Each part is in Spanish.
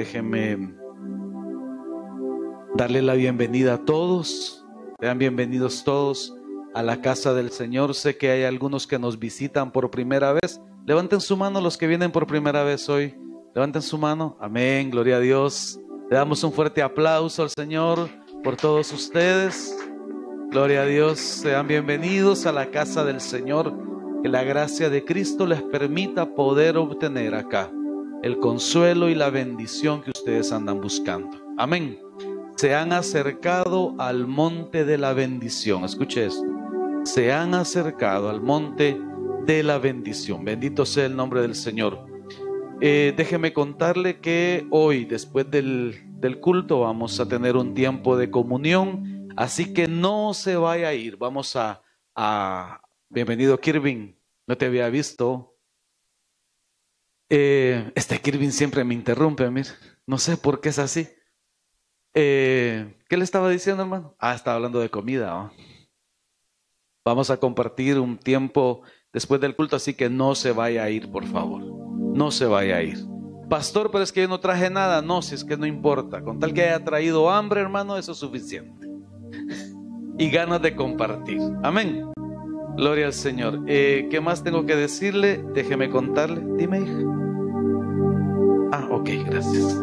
Déjenme darle la bienvenida a todos. Sean bienvenidos todos a la casa del Señor. Sé que hay algunos que nos visitan por primera vez. Levanten su mano los que vienen por primera vez hoy. Levanten su mano. Amén. Gloria a Dios. Le damos un fuerte aplauso al Señor por todos ustedes. Gloria a Dios. Sean bienvenidos a la casa del Señor. Que la gracia de Cristo les permita poder obtener acá el consuelo y la bendición que ustedes andan buscando. Amén. Se han acercado al monte de la bendición. Escuche. Se han acercado al monte de la bendición. Bendito sea el nombre del Señor. Eh, déjeme contarle que hoy, después del, del culto, vamos a tener un tiempo de comunión. Así que no se vaya a ir. Vamos a, a... Bienvenido, Kirvin. No te había visto. Eh, este Kirvin siempre me interrumpe, mire. No sé por qué es así. Eh, ¿Qué le estaba diciendo, hermano? Ah, estaba hablando de comida. Vamos a compartir un tiempo después del culto, así que no se vaya a ir, por favor. No se vaya a ir. Pastor, pero es que yo no traje nada. No, si es que no importa. Con tal que haya traído hambre, hermano, eso es suficiente. y ganas de compartir. Amén. Gloria al Señor. Eh, ¿Qué más tengo que decirle? Déjeme contarle. Dime, hija. Ah, ok, gracias.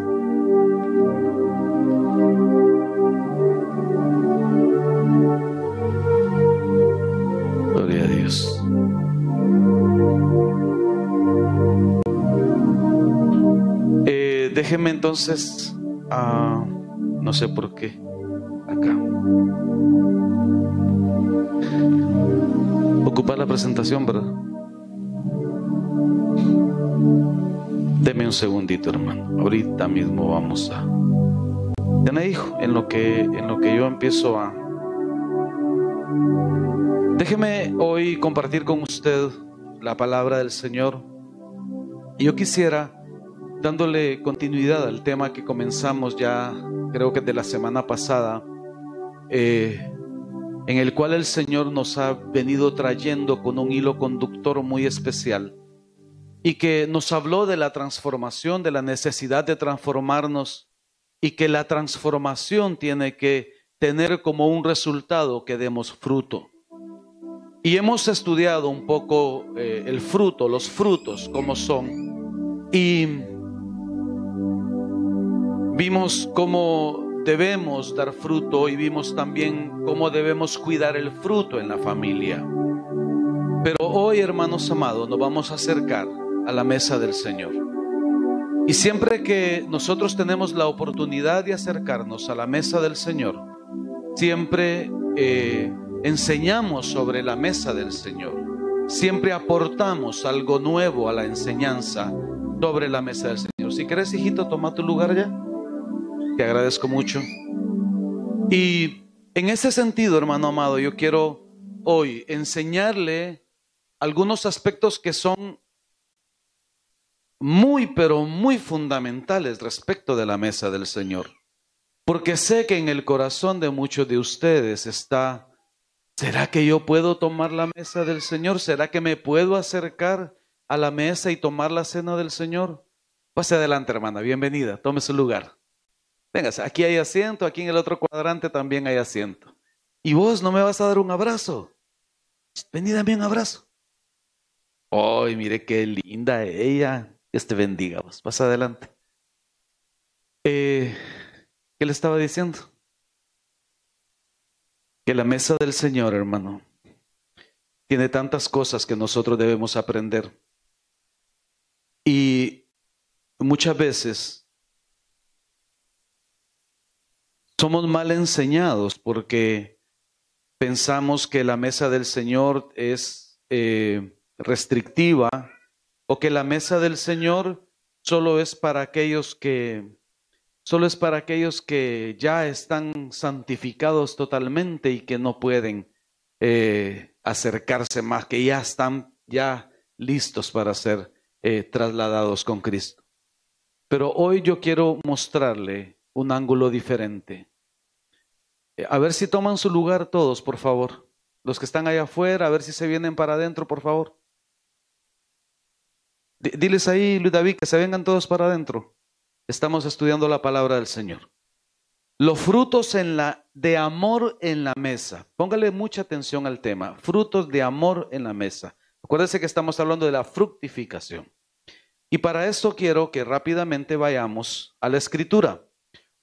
Gloria a Dios. Eh, déjeme entonces, ah, no sé por qué, acá. Ocupar la presentación, ¿verdad? Deme un segundito, hermano. Ahorita mismo vamos a. Tiene hijo, en lo que en lo que yo empiezo a. Déjeme hoy compartir con usted la palabra del Señor. Y yo quisiera, dándole continuidad al tema que comenzamos ya, creo que de la semana pasada, eh, en el cual el Señor nos ha venido trayendo con un hilo conductor muy especial y que nos habló de la transformación, de la necesidad de transformarnos y que la transformación tiene que tener como un resultado que demos fruto. Y hemos estudiado un poco eh, el fruto, los frutos, cómo son. Y vimos cómo debemos dar fruto y vimos también cómo debemos cuidar el fruto en la familia. Pero hoy, hermanos amados, nos vamos a acercar a la mesa del Señor. Y siempre que nosotros tenemos la oportunidad de acercarnos a la mesa del Señor, siempre eh, enseñamos sobre la mesa del Señor. Siempre aportamos algo nuevo a la enseñanza sobre la mesa del Señor. Si querés, hijito, toma tu lugar ya. Te agradezco mucho. Y en ese sentido, hermano amado, yo quiero hoy enseñarle algunos aspectos que son muy, pero muy fundamentales respecto de la mesa del Señor. Porque sé que en el corazón de muchos de ustedes está, ¿será que yo puedo tomar la mesa del Señor? ¿Será que me puedo acercar a la mesa y tomar la cena del Señor? Pase adelante, hermana, bienvenida, tome su lugar. Véngase, aquí hay asiento, aquí en el otro cuadrante también hay asiento. Y vos no me vas a dar un abrazo. Vení, dame un abrazo. Ay, mire qué linda ella. Dios te bendiga. Vos. Pasa adelante. Eh, ¿Qué le estaba diciendo? Que la mesa del Señor, hermano, tiene tantas cosas que nosotros debemos aprender. Y muchas veces somos mal enseñados porque pensamos que la mesa del Señor es eh, restrictiva o que la mesa del Señor solo es para aquellos que solo es para aquellos que ya están santificados totalmente y que no pueden eh, acercarse más, que ya están ya listos para ser eh, trasladados con Cristo. Pero hoy yo quiero mostrarle un ángulo diferente. Eh, a ver si toman su lugar todos, por favor. Los que están allá afuera, a ver si se vienen para adentro, por favor. Diles ahí, Luis David, que se vengan todos para adentro. estamos estudiando la palabra del Señor. Los frutos de amor en la mesa. Póngale mucha atención al tema. Frutos de amor en la mesa. Acuérdese que estamos hablando de la fructificación. Y para esto quiero que rápidamente vayamos a la escritura.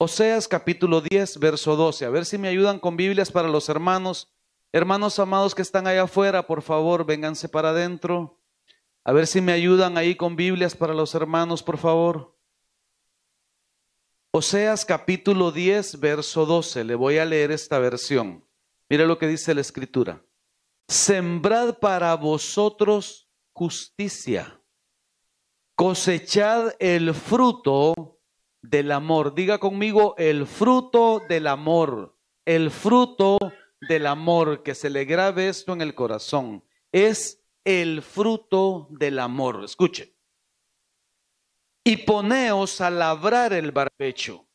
Oseas capítulo 10, verso 12. A ver si me ayudan con Biblias para los hermanos. Hermanos amados que están allá afuera, por favor, vénganse para adentro. A ver si me ayudan ahí con Biblias para los hermanos, por favor. Oseas capítulo 10, verso 12. Le voy a leer esta versión. Mire lo que dice la escritura. Sembrad para vosotros justicia. Cosechad el fruto del amor. Diga conmigo el fruto del amor. El fruto del amor. Que se le grabe esto en el corazón. Es el fruto del amor. Escuche y poneos a labrar el barbecho.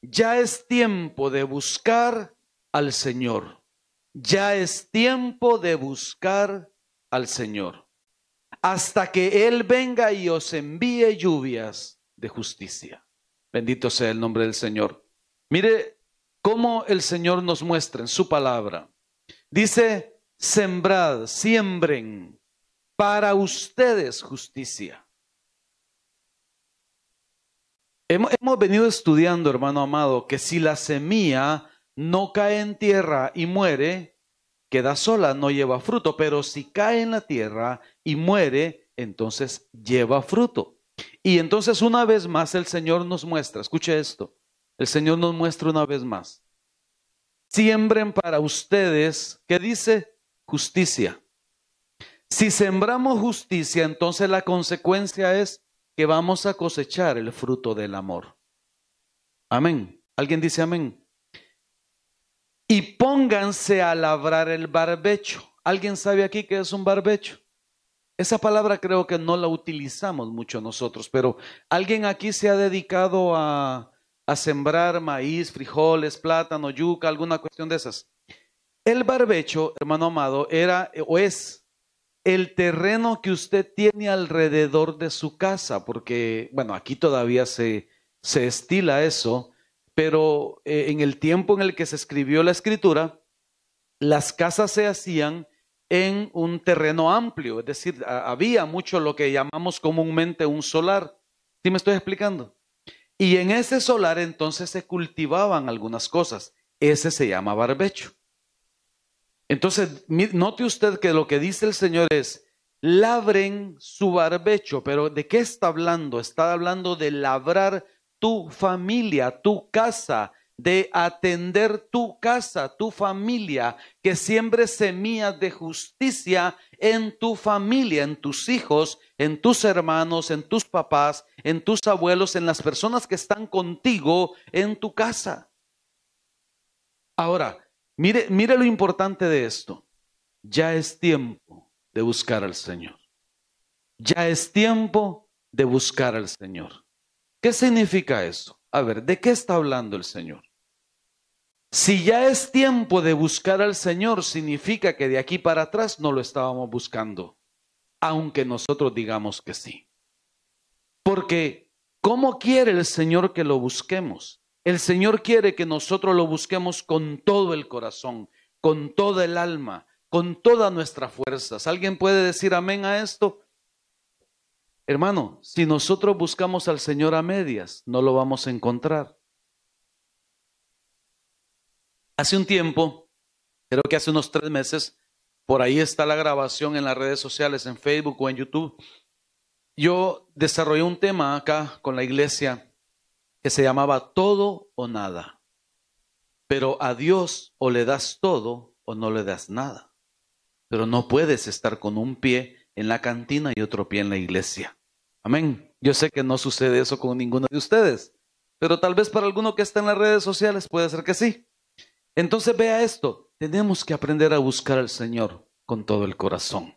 Ya es tiempo de buscar al Señor. Ya es tiempo de buscar al Señor. Hasta que Él venga y os envíe lluvias de justicia. Bendito sea el nombre del Señor. Mire cómo el Señor nos muestra en su palabra. Dice, sembrad, siembren para ustedes justicia Hemos, venido estudiando, hermano amado, que si la semilla no cae en tierra y muere, queda sola, no lleva fruto, pero si cae en la tierra y muere, entonces lleva fruto. Y entonces una vez más el Señor nos muestra, escuche esto, el Señor nos muestra una vez más. Siembren para ustedes, ¿qué dice? Justicia. Si sembramos justicia, entonces la consecuencia es que vamos a cosechar el fruto del amor. Amén. ¿Alguien dice amén? Y pónganse a labrar el barbecho. ¿Alguien sabe aquí qué es un barbecho? Esa palabra creo que no la utilizamos mucho nosotros, pero ¿alguien aquí se ha dedicado a, a sembrar maíz, frijoles, plátano, yuca, alguna cuestión de esas? El barbecho, hermano amado, era o es el terreno que usted tiene alrededor de su casa, porque, bueno, aquí todavía se, se estila eso, pero eh, en el tiempo en el que se escribió la escritura, las casas se hacían en un terreno amplio, es decir, había mucho lo que llamamos comúnmente un solar. ¿Sí me estoy explicando? Y en ese solar entonces se cultivaban algunas cosas. Ese se llama barbecho. Entonces, note usted que lo que dice el Señor es, labren su barbecho, pero ¿de qué está hablando? Está hablando de labrar tu familia, tu casa, de atender tu casa, tu familia, que siembre semillas de justicia en tu familia, en tus hijos, en tus hermanos, en tus papás, en tus abuelos, en las personas que están contigo en tu casa. Ahora, Mire, mire lo importante de esto. Ya es tiempo de buscar al Señor. Ya es tiempo de buscar al Señor. ¿Qué significa eso? A ver, ¿de qué está hablando el Señor? Si ya es tiempo de buscar al Señor, significa que de aquí para atrás no lo estábamos buscando, aunque nosotros digamos que sí. Porque, ¿cómo quiere el Señor que lo busquemos? El Señor quiere que nosotros lo busquemos con todo el corazón, con toda el alma, con todas nuestras fuerzas. ¿Alguien puede decir amén a esto? Hermano, si nosotros buscamos al Señor a medias, no lo vamos a encontrar. Hace un tiempo, creo que hace unos tres meses, por ahí está la grabación en las redes sociales, en Facebook o en YouTube. Yo desarrollé un tema acá con la iglesia que se llamaba todo o nada. Pero a Dios o le das todo o no le das nada. Pero no puedes estar con un pie en la cantina y otro pie en la iglesia. Amén. Yo sé que no sucede eso con ninguno de ustedes, pero tal vez para alguno que está en las redes sociales puede ser que sí. Entonces vea esto, tenemos que aprender a buscar al Señor con todo el corazón.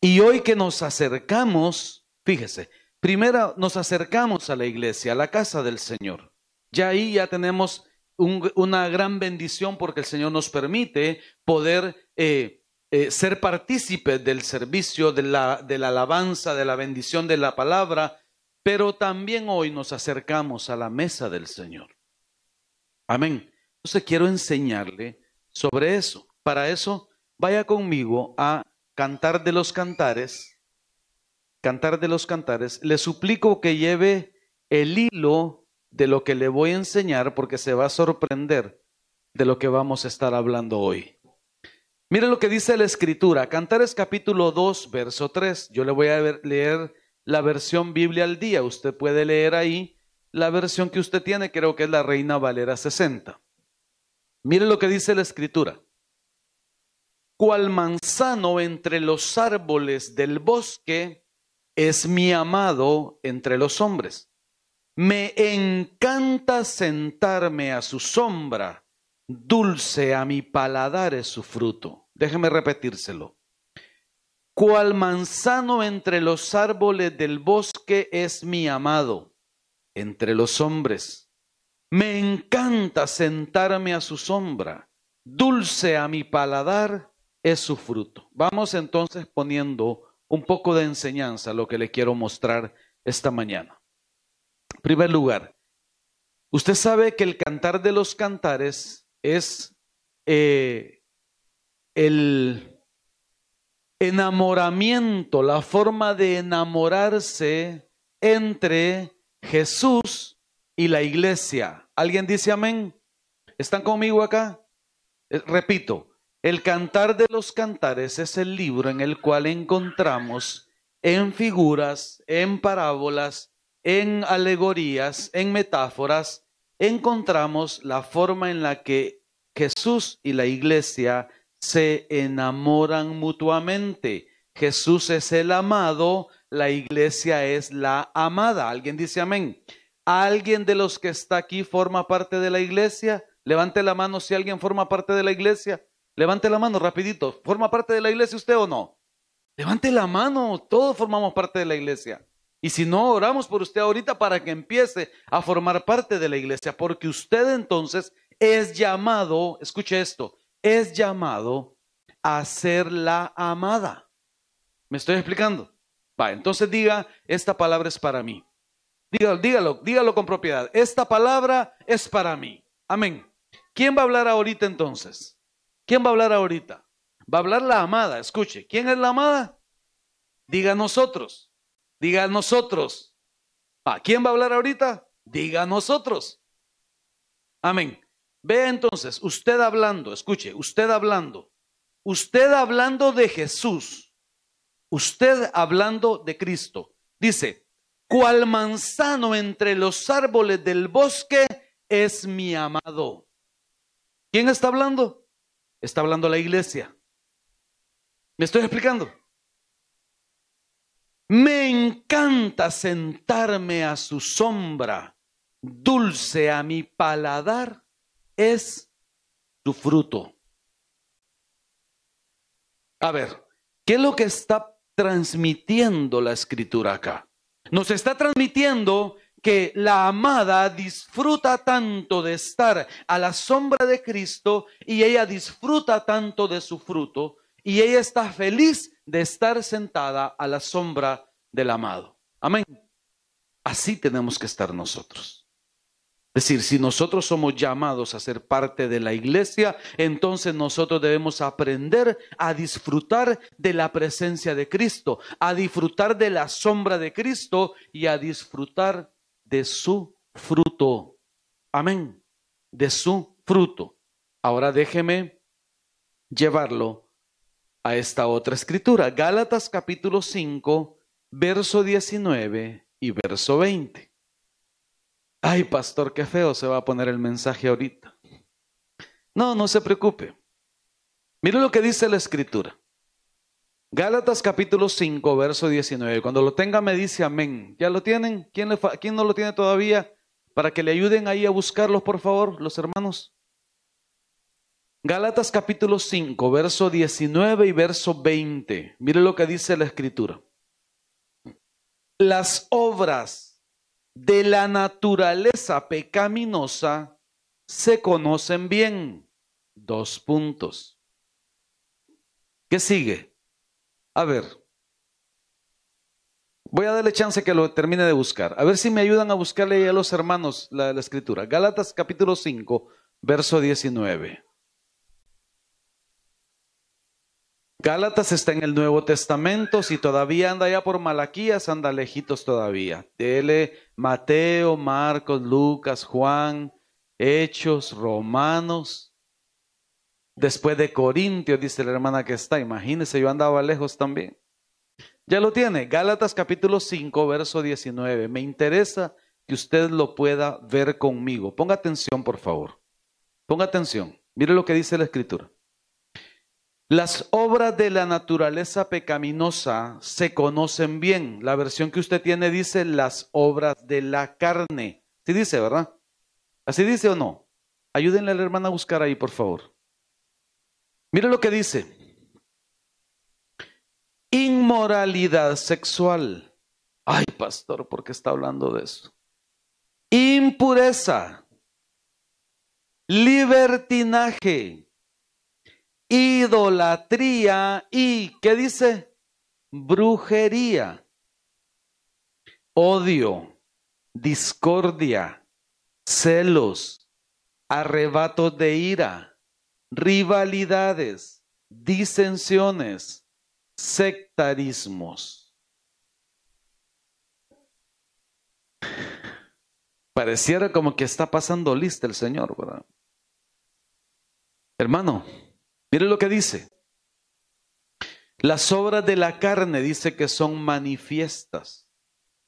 Y hoy que nos acercamos, fíjese, Primero nos acercamos a la iglesia, a la casa del Señor. Ya ahí ya tenemos una gran bendición porque el Señor nos permite poder eh, eh, ser partícipes del servicio, de la, de la alabanza, de la bendición de la palabra. pero también hoy nos acercamos a la mesa del Señor. Amén. Entonces quiero enseñarle sobre eso. Para eso, vaya conmigo a Cantar de los Cantares. Cantar de los Cantares. Le suplico que lleve el hilo de lo que le voy a enseñar porque se va a sorprender de lo que vamos a estar hablando hoy. Mire lo que dice la escritura, Cantares capítulo 2, verso 3. Yo le voy a leer la versión Biblia al día. Usted puede leer ahí la versión que usted tiene, creo que es la Reina Valera 60. Mire lo que dice la escritura. Cual manzano entre los árboles del bosque es mi amado entre los hombres. Me encanta sentarme a su sombra, dulce a mi paladar es su fruto. Déjeme repetírselo. Cual manzano entre los árboles del bosque es mi amado entre los hombres. Me encanta sentarme a su sombra, dulce a mi paladar es su fruto. Vamos entonces poniendo un poco de enseñanza, lo que le quiero mostrar esta mañana. En primer lugar, usted sabe que el cantar de los cantares es eh, el enamoramiento, la forma de enamorarse entre Jesús y la iglesia. ¿Alguien dice amén? ¿Están conmigo acá? Eh, repito, el cantar de los cantares es el libro en el cual encontramos en figuras, en parábolas, en alegorías, en metáforas, encontramos la forma en la que Jesús y la iglesia se enamoran mutuamente. Jesús es el amado, la iglesia es la amada. ¿Alguien dice amén? ¿Alguien de los que está aquí forma parte de la iglesia? Levante la mano si alguien forma parte de la iglesia. Levante la mano rapidito. ¿Forma parte de la iglesia usted o no? Levante la mano. Todos formamos parte de la iglesia. Y si no, oramos por usted ahorita para que empiece a formar parte de la iglesia, porque usted entonces es llamado, escuche esto, es llamado a ser la amada. ¿Me estoy explicando? Va, entonces diga, esta palabra es para mí. Dígalo, dígalo, dígalo con propiedad. Esta palabra es para mí. Amén. ¿Quién va a hablar ahorita entonces? ¿Quién va a hablar ahorita? Va a hablar la amada. Escuche, ¿quién es la amada? Diga nosotros. Diga nosotros. ¿A quién va a hablar ahorita? Diga nosotros. Amén. Ve entonces, usted hablando, escuche, usted hablando, usted hablando de Jesús, usted hablando de Cristo. Dice, cual manzano entre los árboles del bosque es mi amado. ¿Quién está hablando? Está hablando la iglesia. ¿Me estoy explicando? Me encanta sentarme a su sombra, dulce a mi paladar es su fruto. A ver, ¿qué es lo que está transmitiendo la escritura acá? Nos está transmitiendo que la amada disfruta tanto de estar a la sombra de Cristo y ella disfruta tanto de su fruto y ella está feliz de estar sentada a la sombra del amado. Amén. Así tenemos que estar nosotros. Es decir, si nosotros somos llamados a ser parte de la iglesia, entonces nosotros debemos aprender a disfrutar de la presencia de Cristo, a disfrutar de la sombra de Cristo y a disfrutar de su fruto. Amén. De su fruto. Ahora déjeme llevarlo a esta otra escritura. Gálatas capítulo 5, verso 19 y verso 20. Ay, pastor, qué feo se va a poner el mensaje ahorita. No, no se preocupe. Mire lo que dice la escritura. Gálatas capítulo 5, verso 19. Cuando lo tenga me dice amén. ¿Ya lo tienen? ¿Quién, ¿Quién no lo tiene todavía? Para que le ayuden ahí a buscarlos, por favor, los hermanos. Gálatas capítulo 5, verso 19 y verso 20. Mire lo que dice la escritura. Las obras de la naturaleza pecaminosa se conocen bien. Dos puntos. ¿Qué sigue? A ver. Voy a darle chance que lo termine de buscar. A ver si me ayudan a buscarle a los hermanos la, escritura. Gálatas capítulo 5, verso 19. Gálatas está en el Nuevo Testamento, si todavía anda ya por Malaquías, anda lejitos todavía. Dele Mateo, Marcos, Lucas, Juan, Hechos, Romanos. Después de Corintios, dice la hermana que está. Imagínese, yo andaba lejos también. Ya lo tiene, Gálatas capítulo 5, verso 19. Me interesa que usted lo pueda ver conmigo. Ponga atención, por favor. Ponga atención. Mire lo que dice la escritura. Las obras de la naturaleza pecaminosa se conocen bien. La versión que usted tiene dice las obras de la carne. Sí dice, ¿verdad? ¿Así dice o no? Ayúdenle a la hermana a buscar ahí, por favor. Mire lo que dice. Inmoralidad sexual. Ay, pastor, ¿por qué está hablando de eso? Impureza. Libertinaje idolatría y, ¿qué dice? Brujería, odio, discordia, celos, arrebatos de ira, rivalidades, disensiones, sectarismos. Pareciera como que está pasando lista el Señor, ¿verdad? Hermano, Mire lo que dice. Las obras de la carne dice que son manifiestas.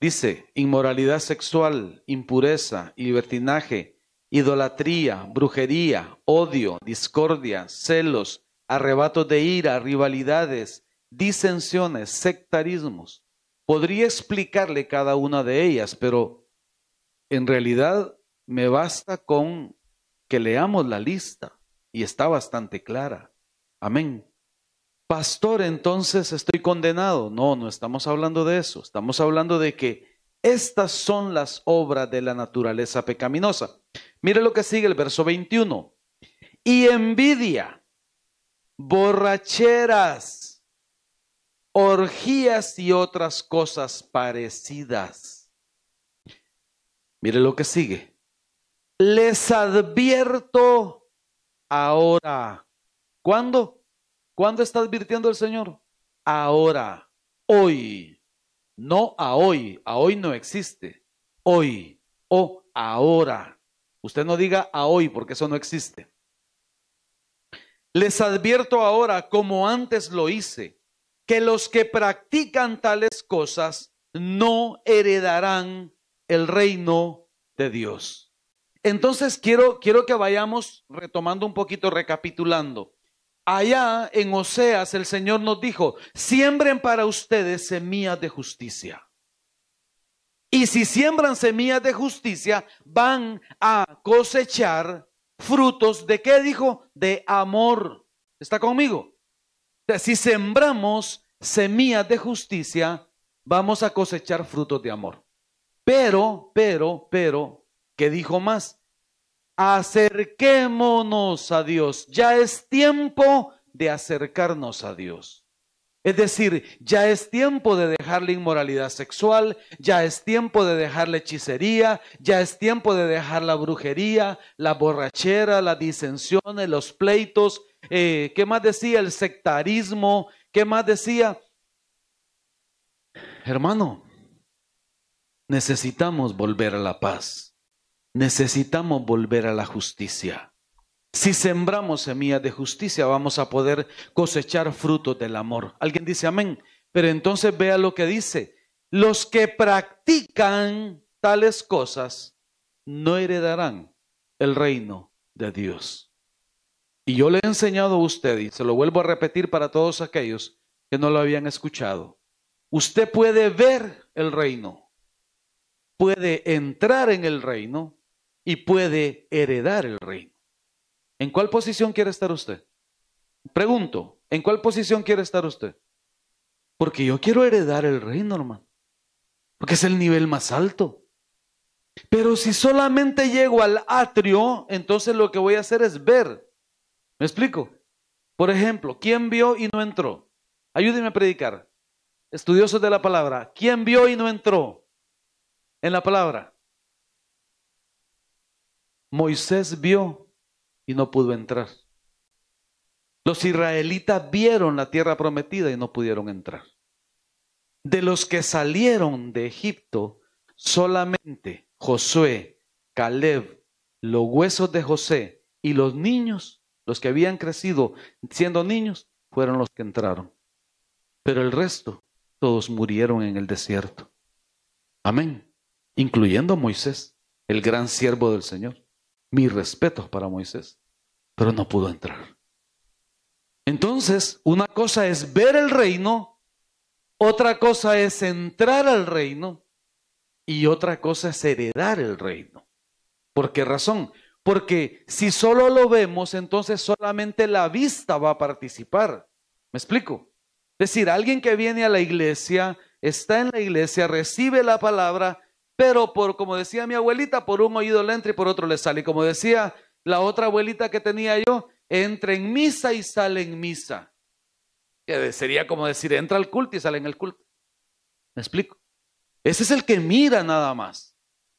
Dice inmoralidad sexual, impureza, libertinaje, idolatría, brujería, odio, discordia, celos, arrebatos de ira, rivalidades, disensiones, sectarismos. Podría explicarle cada una de ellas, pero en realidad me basta con que leamos la lista y está bastante clara. Amén. Pastor, entonces estoy condenado. No, no estamos hablando de eso. Estamos hablando de que estas son las obras de la naturaleza pecaminosa. Mire lo que sigue el verso 21. Y envidia, borracheras, orgías y otras cosas parecidas. Mire lo que sigue. Les advierto ahora ¿Cuándo? ¿Cuándo está advirtiendo el Señor? Ahora, hoy. No a hoy, a hoy no existe. Hoy o ahora. Usted no diga a hoy porque eso no existe. Les advierto ahora, como antes lo hice, que los que practican tales cosas no heredarán el reino de Dios. Entonces quiero, quiero que vayamos retomando un poquito, recapitulando. Allá en Oseas el Señor nos dijo, siembren para ustedes semillas de justicia. Y si siembran semillas de justicia, van a cosechar frutos de qué dijo? De amor. ¿Está conmigo? Si sembramos semillas de justicia, vamos a cosechar frutos de amor. Pero, pero, pero, ¿qué dijo más? Acerquémonos a Dios. Ya es tiempo de acercarnos a Dios. Es decir, ya es tiempo de dejar la inmoralidad sexual, ya es tiempo de dejar la hechicería, ya es tiempo de dejar la brujería, la borrachera, las disensiones, los pleitos. Eh, ¿Qué más decía? El sectarismo. ¿Qué más decía? Hermano, necesitamos volver a la paz necesitamos volver a la justicia. Si sembramos semillas de justicia, vamos a poder cosechar frutos del amor. Alguien dice amén. Pero entonces vea lo que dice. Los que practican tales cosas no heredarán el reino de Dios. Y yo le he enseñado a usted, y se lo vuelvo a repetir para todos aquellos que no lo habían escuchado. Usted puede ver el reino, puede entrar en el reino, y puede heredar el reino. ¿En cuál posición quiere estar usted? Pregunto, ¿en cuál posición quiere estar usted? Porque yo quiero heredar el reino, hermano. Porque es el nivel más alto. Pero si solamente llego al atrio, entonces lo que voy a hacer es ver. ¿Me explico? Por ejemplo, ¿quién vio y no entró? Ayúdeme a predicar. estudiosos de la palabra, ¿quién vio y no entró en la palabra? Moisés vio y no pudo entrar. Los israelitas vieron la tierra prometida y no pudieron entrar. De los que salieron de Egipto, solamente Josué, Caleb, los huesos de José y los niños, los que habían crecido siendo niños, fueron los que entraron. Pero el resto, todos murieron en el desierto. Amén. Incluyendo Moisés, el gran siervo del Señor. Mis respetos para Moisés, pero no pudo entrar. Entonces, una cosa es ver el reino, otra cosa es entrar al reino y otra cosa es heredar el reino. ¿Por qué razón? Porque si solo lo vemos, entonces solamente la vista va a participar. ¿Me explico? Es decir, alguien que viene a la iglesia, está en la iglesia, recibe la palabra, pero por, como decía mi abuelita, por un oído le entra y por otro le sale. Y como decía la otra abuelita que tenía yo, entra en misa y sale en misa. Sería como decir, entra al culto y sale en el culto. ¿Me explico? Ese es el que mira nada más.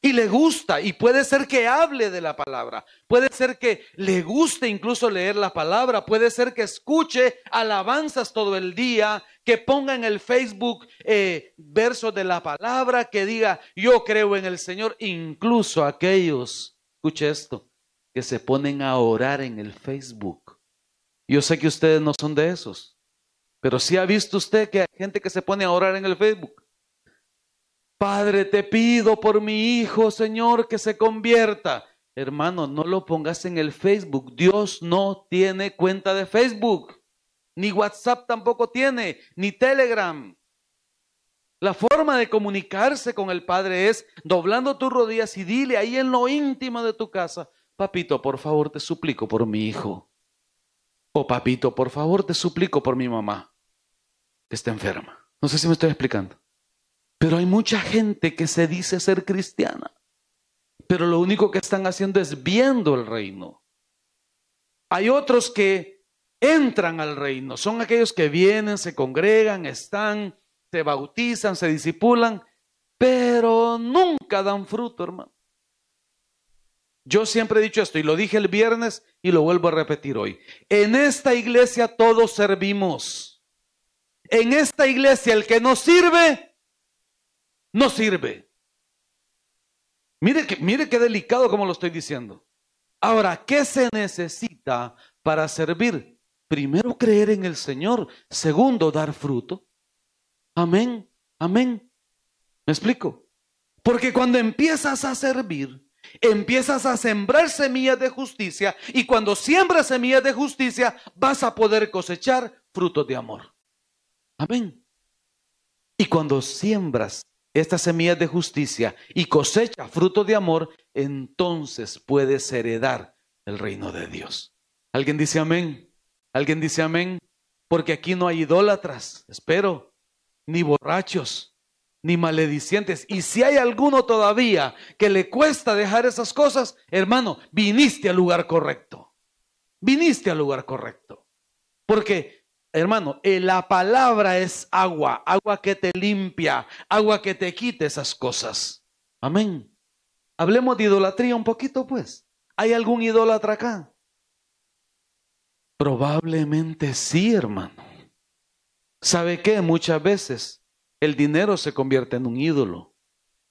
Y le gusta, y puede ser que hable de la palabra, puede ser que le guste incluso leer la palabra, puede ser que escuche alabanzas todo el día, que ponga en el Facebook eh, versos de la palabra, que diga, yo creo en el Señor, incluso aquellos, escuche esto, que se ponen a orar en el Facebook. Yo sé que ustedes no son de esos, pero sí ha visto usted que hay gente que se pone a orar en el Facebook. Padre, te pido por mi hijo, Señor, que se convierta. Hermano, no lo pongas en el Facebook. Dios no tiene cuenta de Facebook. Ni WhatsApp tampoco tiene, ni Telegram. La forma de comunicarse con el Padre es doblando tus rodillas y dile ahí en lo íntimo de tu casa, papito, por favor te suplico por mi hijo. O papito, por favor te suplico por mi mamá, que está enferma. No sé si me estoy explicando. Pero hay mucha gente que se dice ser cristiana, pero lo único que están haciendo es viendo el reino. Hay otros que entran al reino, son aquellos que vienen, se congregan, están, se bautizan, se disipulan, pero nunca dan fruto, hermano. Yo siempre he dicho esto y lo dije el viernes y lo vuelvo a repetir hoy. En esta iglesia todos servimos. En esta iglesia el que no sirve, no sirve. Mire, que, mire qué delicado como lo estoy diciendo. Ahora, ¿qué se necesita para servir? Primero, creer en el Señor. Segundo, dar fruto. Amén, amén. ¿Me explico? Porque cuando empiezas a servir, empiezas a sembrar semillas de justicia y cuando siembras semillas de justicia vas a poder cosechar frutos de amor. Amén. Y cuando siembras estas semillas de justicia y cosecha fruto de amor, entonces puedes heredar el reino de Dios. ¿Alguien dice amén? ¿Alguien dice amén? Porque aquí no hay idólatras, espero, ni borrachos, ni maledicientes. Y si hay alguno todavía que le cuesta dejar esas cosas, hermano, viniste al lugar correcto. Viniste al lugar correcto. Porque Hermano, eh, la palabra es agua, agua que te limpia, agua que te quite esas cosas. Amén. Hablemos de idolatría un poquito, pues. ¿Hay algún idólatra acá? Probablemente sí, hermano. ¿Sabe qué? Muchas veces el dinero se convierte en un ídolo.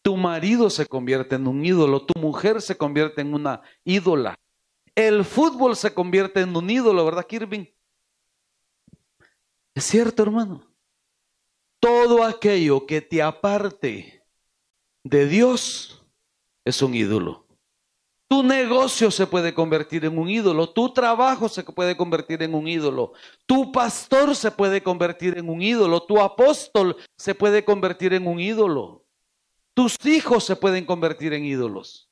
Tu marido se convierte en un ídolo. Tu mujer se convierte en una ídola. El fútbol se convierte en un ídolo, ¿verdad, Kirvin? Es cierto, hermano. Todo aquello que te aparte de Dios es un ídolo. Tu negocio se puede convertir en un ídolo, tu trabajo se puede convertir en un ídolo, tu pastor se puede convertir en un ídolo, tu apóstol se puede convertir en un ídolo, tus hijos se pueden convertir en ídolos.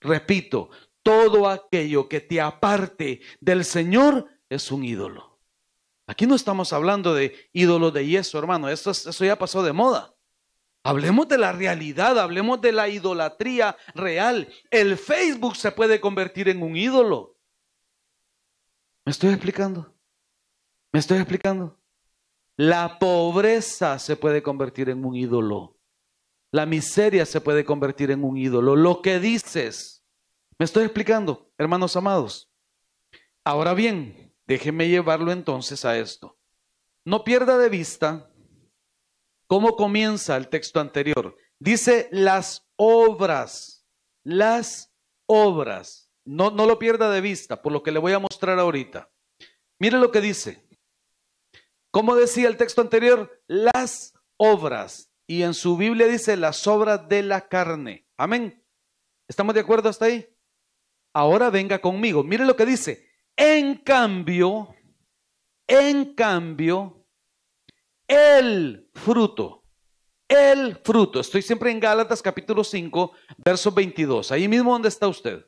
Repito, todo aquello que te aparte del Señor es un ídolo. Aquí no estamos hablando de ídolos de yeso, hermano. Eso, eso ya pasó de moda. Hablemos de la realidad, hablemos de la idolatría real. El Facebook se puede convertir en un ídolo. ¿Me estoy explicando? ¿Me estoy explicando? La pobreza se puede convertir en un ídolo. La miseria se puede convertir en un ídolo. Lo que dices. ¿Me estoy explicando, hermanos amados? Ahora bien, déjeme llevarlo entonces a esto. No pierda de vista cómo comienza el texto anterior. Dice las obras, las obras. No, no lo pierda de vista, por lo que le voy a mostrar ahorita. Mire lo que dice. Como decía el texto anterior, las obras. Y en su Biblia dice las obras de la carne. Amén. ¿Estamos de acuerdo hasta ahí? Ahora venga conmigo. Mire lo que dice. En cambio, en cambio, el fruto, el fruto. Estoy siempre en Gálatas capítulo 5, verso 22. Ahí mismo donde está usted.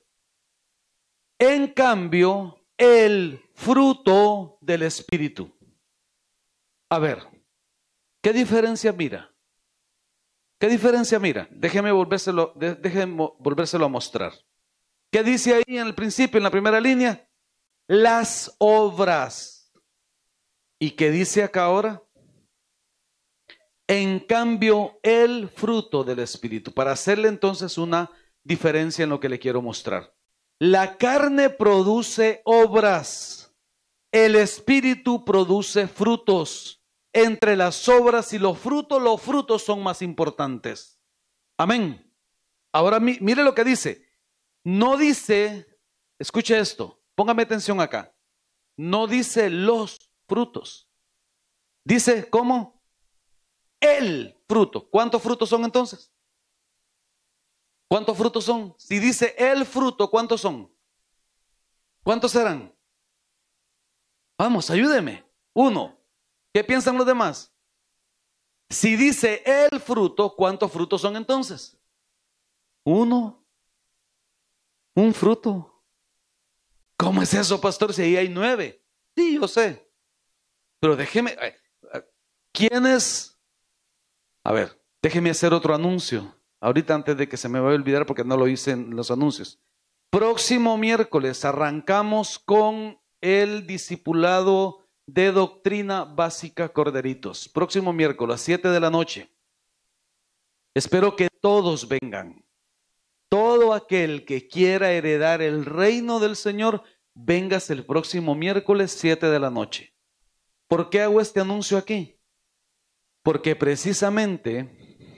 En cambio, el fruto del Espíritu. A ver, ¿qué diferencia mira? ¿Qué diferencia mira? Déjeme volvérselo, déjeme volvérselo a mostrar. ¿Qué dice ahí en el principio, en la primera línea? Las obras. ¿Y qué dice acá ahora? En cambio, el fruto del Espíritu. Para hacerle entonces una diferencia en lo que le quiero mostrar. La carne produce obras. El Espíritu produce frutos entre las obras y los frutos, los frutos son más importantes. Amén. Ahora mire lo que dice. No dice, escuche esto, póngame atención acá. No dice los frutos. Dice cómo el fruto. ¿Cuántos frutos son entonces? ¿Cuántos frutos son? Si dice el fruto, ¿cuántos son? ¿Cuántos serán? Vamos, ayúdeme. Uno, ¿Qué piensan los demás? Si dice el fruto, ¿cuántos frutos son entonces? Uno. Un fruto. ¿Cómo es eso, pastor? Si ahí hay nueve. Sí, yo sé. Pero déjeme. Eh, eh, ¿Quiénes? A ver, déjeme hacer otro anuncio. Ahorita antes de que se me vaya a olvidar porque no lo hice en los anuncios. Próximo miércoles arrancamos con el discipulado de Doctrina Básica Corderitos. Próximo miércoles, 7 de la noche. Espero que todos vengan. Todo aquel que quiera heredar el reino del Señor, vengas el próximo miércoles, 7 de la noche. ¿Por qué hago este anuncio aquí? Porque precisamente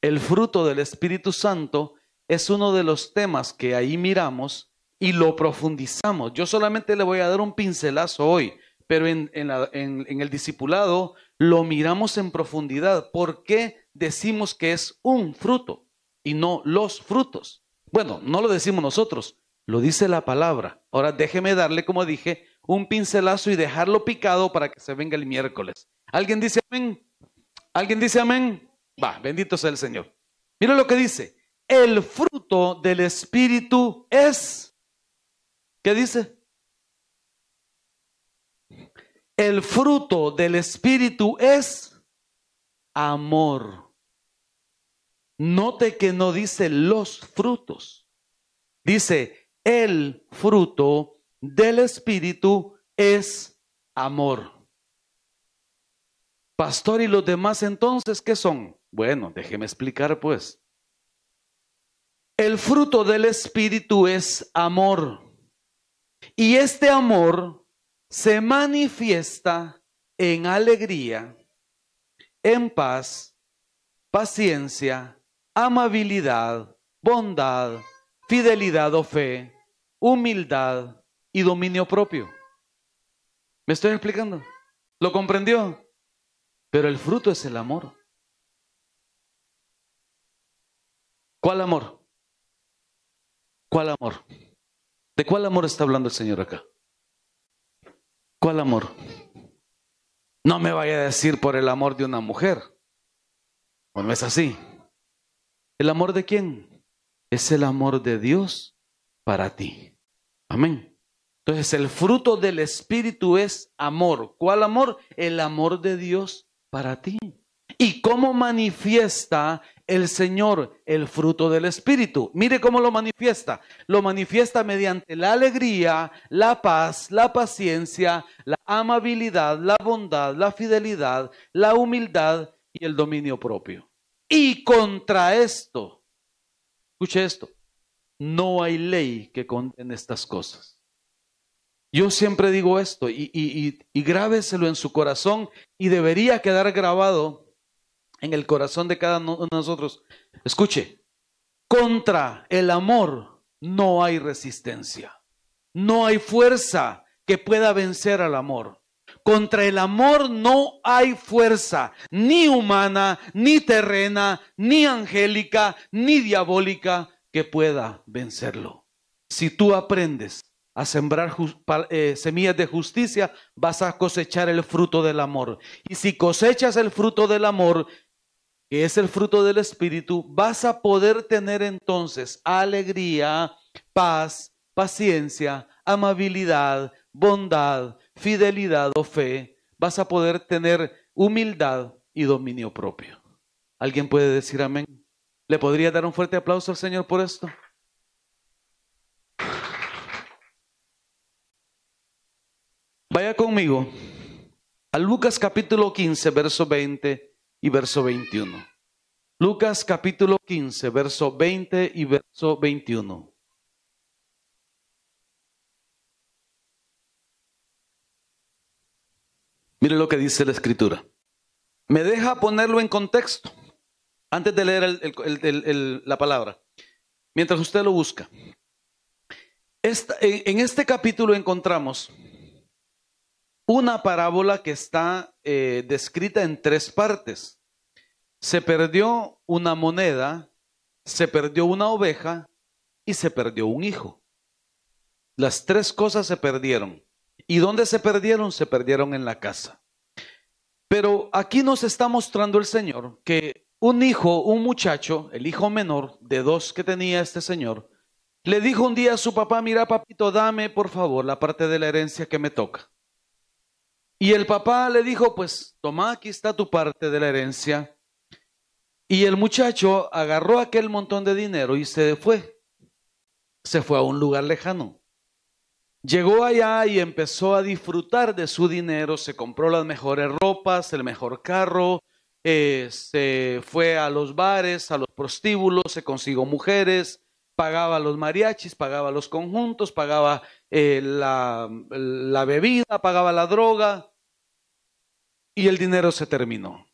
el fruto del Espíritu Santo es uno de los temas que ahí miramos y lo profundizamos. Yo solamente le voy a dar un pincelazo hoy pero en, el discipulado lo miramos en profundidad. ¿Por qué decimos que es un fruto y no los frutos? Bueno, no lo decimos nosotros, lo dice la palabra. Ahora déjeme darle, como dije, un pincelazo y dejarlo picado para que se venga el miércoles. ¿Alguien dice amén? ¿Alguien dice amén? Va, bendito sea el Señor. Mira lo que dice. El fruto del Espíritu es, ¿qué dice? El fruto del Espíritu es amor. Note que no dice los frutos. Dice, el fruto del Espíritu es amor. Pastor, ¿y los demás entonces qué son? Bueno, déjeme explicar pues. El fruto del Espíritu es amor. Y este amor se manifiesta en alegría, en paz, paciencia, amabilidad, bondad, fidelidad o fe, humildad y dominio propio. ¿Me estoy explicando? ¿Lo comprendió? Pero el fruto es el amor. ¿Cuál amor? ¿Cuál amor? ¿De cuál amor está hablando el Señor acá? ¿Cuál amor? No me vaya a decir por el amor de una mujer. ¿O no es así? ¿El amor de quién? Es el amor de Dios para ti. Amén. Entonces el fruto del Espíritu es amor. ¿Cuál amor? El amor de Dios para ti. ¿Y cómo manifiesta el Señor el fruto del Espíritu? Mire cómo lo manifiesta. Lo manifiesta mediante la alegría, la paz, la paciencia, la amabilidad, la bondad, la fidelidad, la humildad y el dominio propio. Y contra esto, escuche esto, no hay ley que condene estas cosas. Yo siempre digo esto y, y, y, grábeselo en su corazón y debería quedar grabado en el corazón de cada uno de nosotros. Escuche, contra el amor no hay resistencia, no hay fuerza que pueda vencer al amor. Contra el amor no hay fuerza, ni humana, ni terrena, ni angélica, ni diabólica, que pueda vencerlo. Si tú aprendes a sembrar eh, semillas de justicia, vas a cosechar el fruto del amor. Y si cosechas el fruto del amor, que es el fruto del Espíritu, vas a poder tener entonces alegría, paz, paciencia, amabilidad, bondad, fidelidad o fe. Vas a poder tener humildad y dominio propio. ¿Alguien puede decir amén? ¿Le podría dar un fuerte aplauso al Señor por esto? Vaya conmigo a Lucas capítulo 15, verso 20 y verso 21. Lucas capítulo 15, verso 20 y verso 21. Mire lo que dice la escritura. Me deja ponerlo en contexto antes de leer la palabra, mientras usted lo busca. en, este capítulo encontramos una parábola que está eh, descrita en tres partes. Se perdió una moneda, se perdió una oveja y se perdió un hijo. Las tres cosas se perdieron. ¿Y dónde se perdieron? Se perdieron en la casa. Pero aquí nos está mostrando el Señor que un hijo, un muchacho, el hijo menor de dos que tenía este señor, le dijo un día a su papá, mira papito, dame por favor la parte de la herencia que me toca. Y el papá le dijo, pues toma, aquí está tu parte de la herencia. Y el muchacho agarró aquel montón de dinero y se fue. Se fue a un lugar lejano. Llegó allá y empezó a disfrutar de su dinero, se compró las mejores ropas, el mejor carro, se fue a los bares, a los prostíbulos, se consiguió mujeres, pagaba los mariachis, pagaba los conjuntos, pagaba eh, la bebida, pagaba la droga y el dinero se terminó.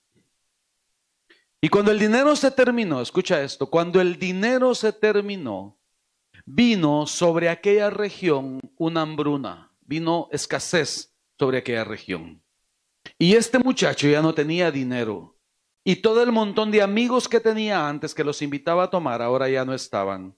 Y cuando el dinero se terminó, escucha esto, cuando el dinero se terminó, vino sobre aquella región una hambruna, vino escasez sobre aquella región. Y este muchacho ya no tenía dinero. Y todo el montón de amigos que tenía antes que los invitaba a tomar, ahora ya no estaban.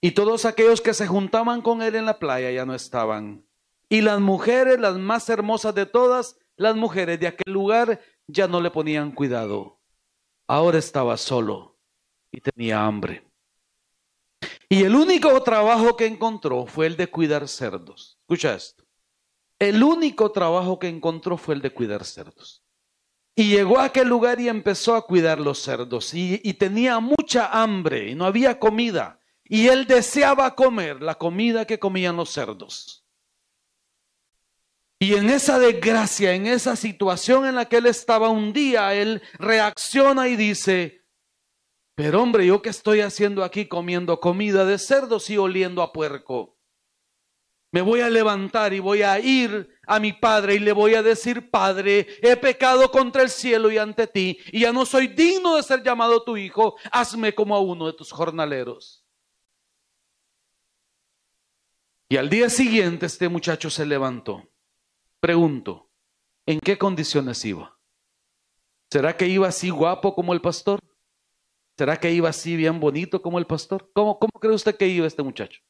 Y todos aquellos que se juntaban con él en la playa ya no estaban. Y las mujeres, las más hermosas de todas, las mujeres de aquel lugar, ya no le ponían cuidado. Ahora estaba solo y tenía hambre. Y el único trabajo que encontró fue el de cuidar cerdos. Escucha esto. El único trabajo que encontró fue el de cuidar cerdos. Y llegó a aquel lugar y empezó a cuidar los cerdos. Y, tenía mucha hambre y no había comida. Y él deseaba comer la comida que comían los cerdos. Y en esa desgracia, en esa situación en la que él estaba un día, él reacciona y dice, pero hombre, ¿yo qué estoy haciendo aquí comiendo comida de cerdos y oliendo a puerco? Me voy a levantar y voy a ir a mi padre y le voy a decir, Padre, he pecado contra el cielo y ante ti, y ya no soy digno de ser llamado tu hijo, hazme como a uno de tus jornaleros. Y al día siguiente este muchacho se levantó. Pregunto, ¿en qué condiciones iba? ¿Será que iba así guapo como el pastor? ¿Será que iba así bien bonito como el pastor? ¿Cómo, cree usted que iba este muchacho?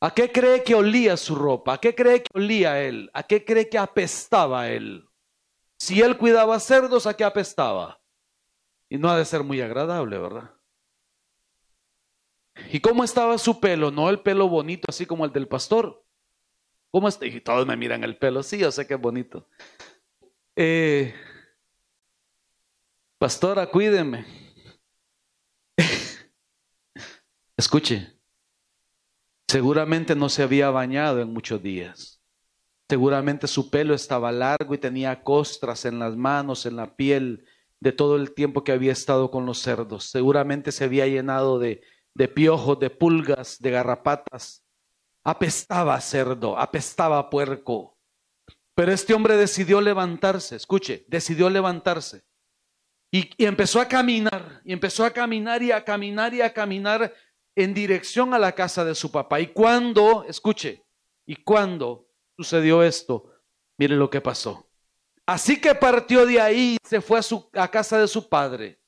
¿A qué cree que olía su ropa? ¿A qué cree que olía él? ¿A qué cree que apestaba él? Si él cuidaba cerdos, ¿a qué apestaba? Y no ha de ser muy agradable, ¿verdad? ¿Y cómo estaba su pelo? No el pelo bonito así como el del pastor. ¿Cómo está? Y todos me miran el pelo. Sí, yo sé que es bonito. Eh, Pastora, cuídeme. Escuche, seguramente no se había bañado en muchos días. Seguramente su pelo estaba largo y tenía costras en las manos, en la piel, de todo el tiempo que había estado con los cerdos. Seguramente se había llenado de, de piojos, de pulgas, de garrapatas. Apestaba cerdo, apestaba puerco. Pero este hombre decidió levantarse, escuche, decidió levantarse. Y, y, empezó a caminar, y empezó a caminar y a caminar y a caminar en dirección a la casa de su papá. Y cuando, escuche, y cuando sucedió esto, mire lo que pasó. Así que partió de ahí y se fue a, su, a casa de su padre.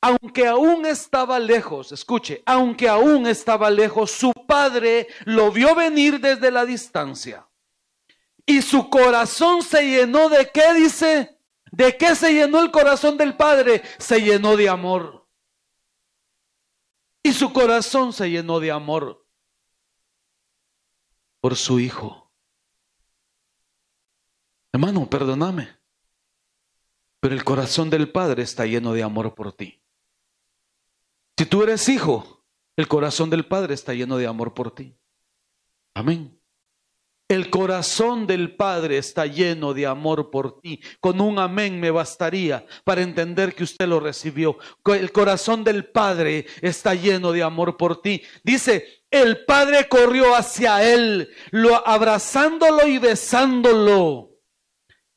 Aunque aún estaba lejos, escuche, aunque aún estaba lejos, su padre lo vio venir desde la distancia. Y su corazón se llenó de qué dice? ¿De qué se llenó el corazón del padre? Se llenó de amor. Y su corazón se llenó de amor por su hijo. Hermano, perdóname. Pero el corazón del Padre está lleno de amor por ti. Si tú eres hijo, el corazón del Padre está lleno de amor por ti. Amén. El corazón del Padre está lleno de amor por ti. Con un amén me bastaría para entender que usted lo recibió. El corazón del Padre está lleno de amor por ti. Dice, el Padre corrió hacia él, lo abrazándolo y besándolo.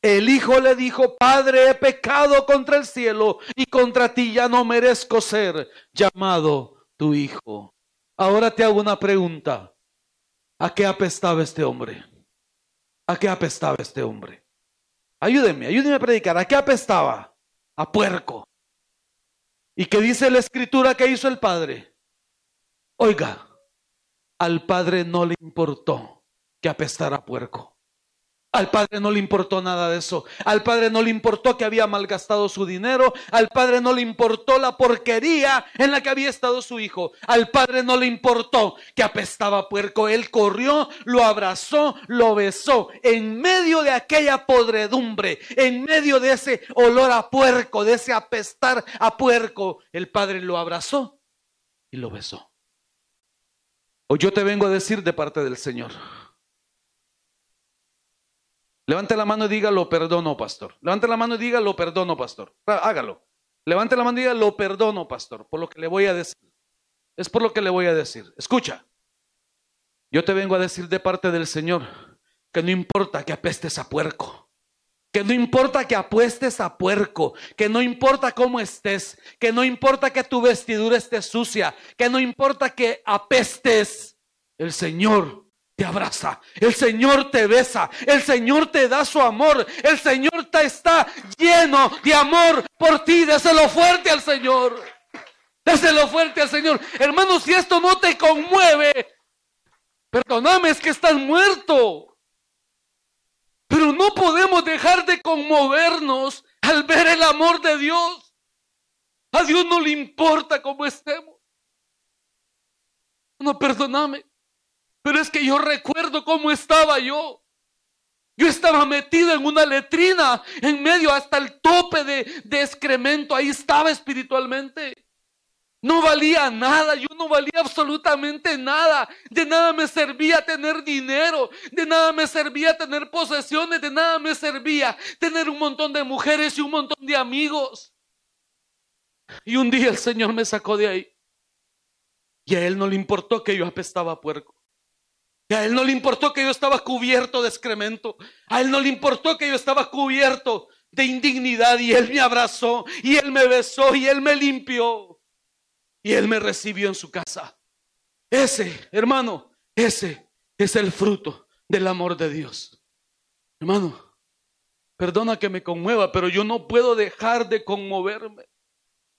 El hijo le dijo, Padre, he pecado contra el cielo y contra ti ya no merezco ser llamado tu hijo. Ahora te hago una pregunta. ¿A qué apestaba este hombre? ¿A qué apestaba este hombre? Ayúdeme, ayúdeme a predicar. ¿A qué apestaba? A puerco. ¿Y qué dice la escritura que hizo el padre? Oiga, al padre no le importó que apestara a puerco. Al padre no le importó nada de eso. Al padre no le importó que había malgastado su dinero. Al padre no le importó la porquería en la que había estado su hijo. Al padre no le importó que apestaba puerco. Él corrió, lo abrazó, lo besó. En medio de aquella podredumbre, en medio de ese olor a puerco, de ese apestar a puerco, el padre lo abrazó y lo besó. Hoy yo te vengo a decir de parte del Señor. Levante la mano y diga, lo perdono, pastor. Levante la mano y diga, lo perdono, pastor. Hágalo. Levante la mano y diga, lo perdono, pastor, por lo que le voy a decir. Es por lo que le voy a decir. Escucha. Yo te vengo a decir de parte del Señor que no importa que apestes a puerco. Que no importa que apuestes a puerco, que no importa cómo estés, que no importa que tu vestidura esté sucia, que no importa que apestes, el Señor te abraza, el Señor te besa, el Señor te da su amor, el Señor te está lleno de amor por ti. Déselo fuerte al Señor. Déselo fuerte al Señor. Hermano, si esto no te conmueve, perdóname, es que estás muerto. Pero no podemos dejar de conmovernos al ver el amor de Dios. A Dios no le importa cómo estemos. No, perdóname. Pero es que yo recuerdo cómo estaba yo. Yo estaba metido en una letrina, en medio hasta el tope de, de, excremento. Ahí estaba espiritualmente. No valía nada, yo no valía absolutamente nada. De nada me servía tener dinero, de nada me servía tener posesiones, de nada me servía tener un montón de mujeres y un montón de amigos. Y un día el Señor me sacó de ahí. Y a Él no le importó que yo apestaba a puerco. A él no le importó que yo estaba cubierto de excremento. A él no le importó que yo estaba cubierto de indignidad. Y él me abrazó, y él me besó, y él me limpió. Y él me recibió en su casa. Ese, hermano, ese es el fruto del amor de Dios. Hermano, perdona que me conmueva, pero yo no puedo dejar de conmoverme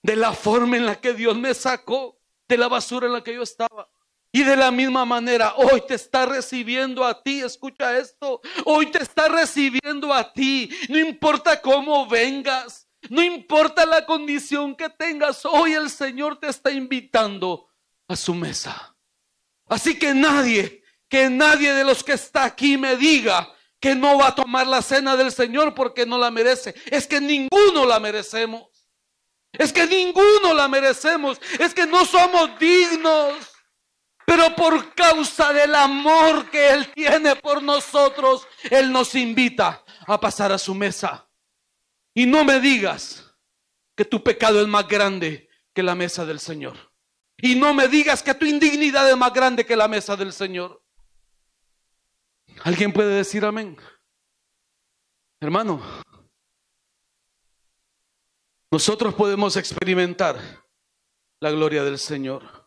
de la forma en la que Dios me sacó de la basura en la que yo estaba. Y de la misma manera, hoy te está recibiendo a ti, escucha esto, hoy te está recibiendo a ti, no importa cómo vengas, no importa la condición que tengas, hoy el Señor te está invitando a su mesa. Así que nadie, que nadie de los que está aquí me diga que no va a tomar la cena del Señor porque no la merece. Es que ninguno la merecemos. Es que ninguno la merecemos. Es que no somos dignos. Pero por causa del amor que Él tiene por nosotros, Él nos invita a pasar a su mesa. Y no me digas que tu pecado es más grande que la mesa del Señor. Y no me digas que tu indignidad es más grande que la mesa del Señor. ¿Alguien puede decir amén? Hermano, nosotros podemos experimentar la gloria del Señor.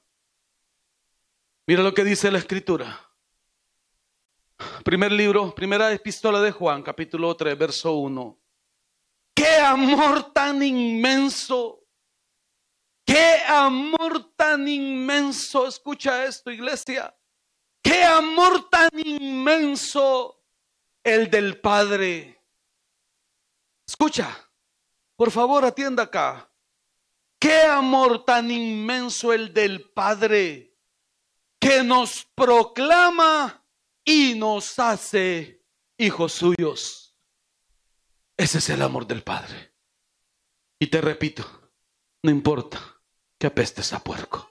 Mira lo que dice la escritura. Primer libro, primera epístola de Juan, capítulo 3, verso 1. Qué amor tan inmenso. Qué amor tan inmenso. Escucha esto, iglesia. Qué amor tan inmenso el del Padre. Escucha, por favor, atienda acá. Qué amor tan inmenso el del Padre que nos proclama y nos hace hijos suyos. Ese es el amor del Padre. Y te repito, no importa que apestes a puerco.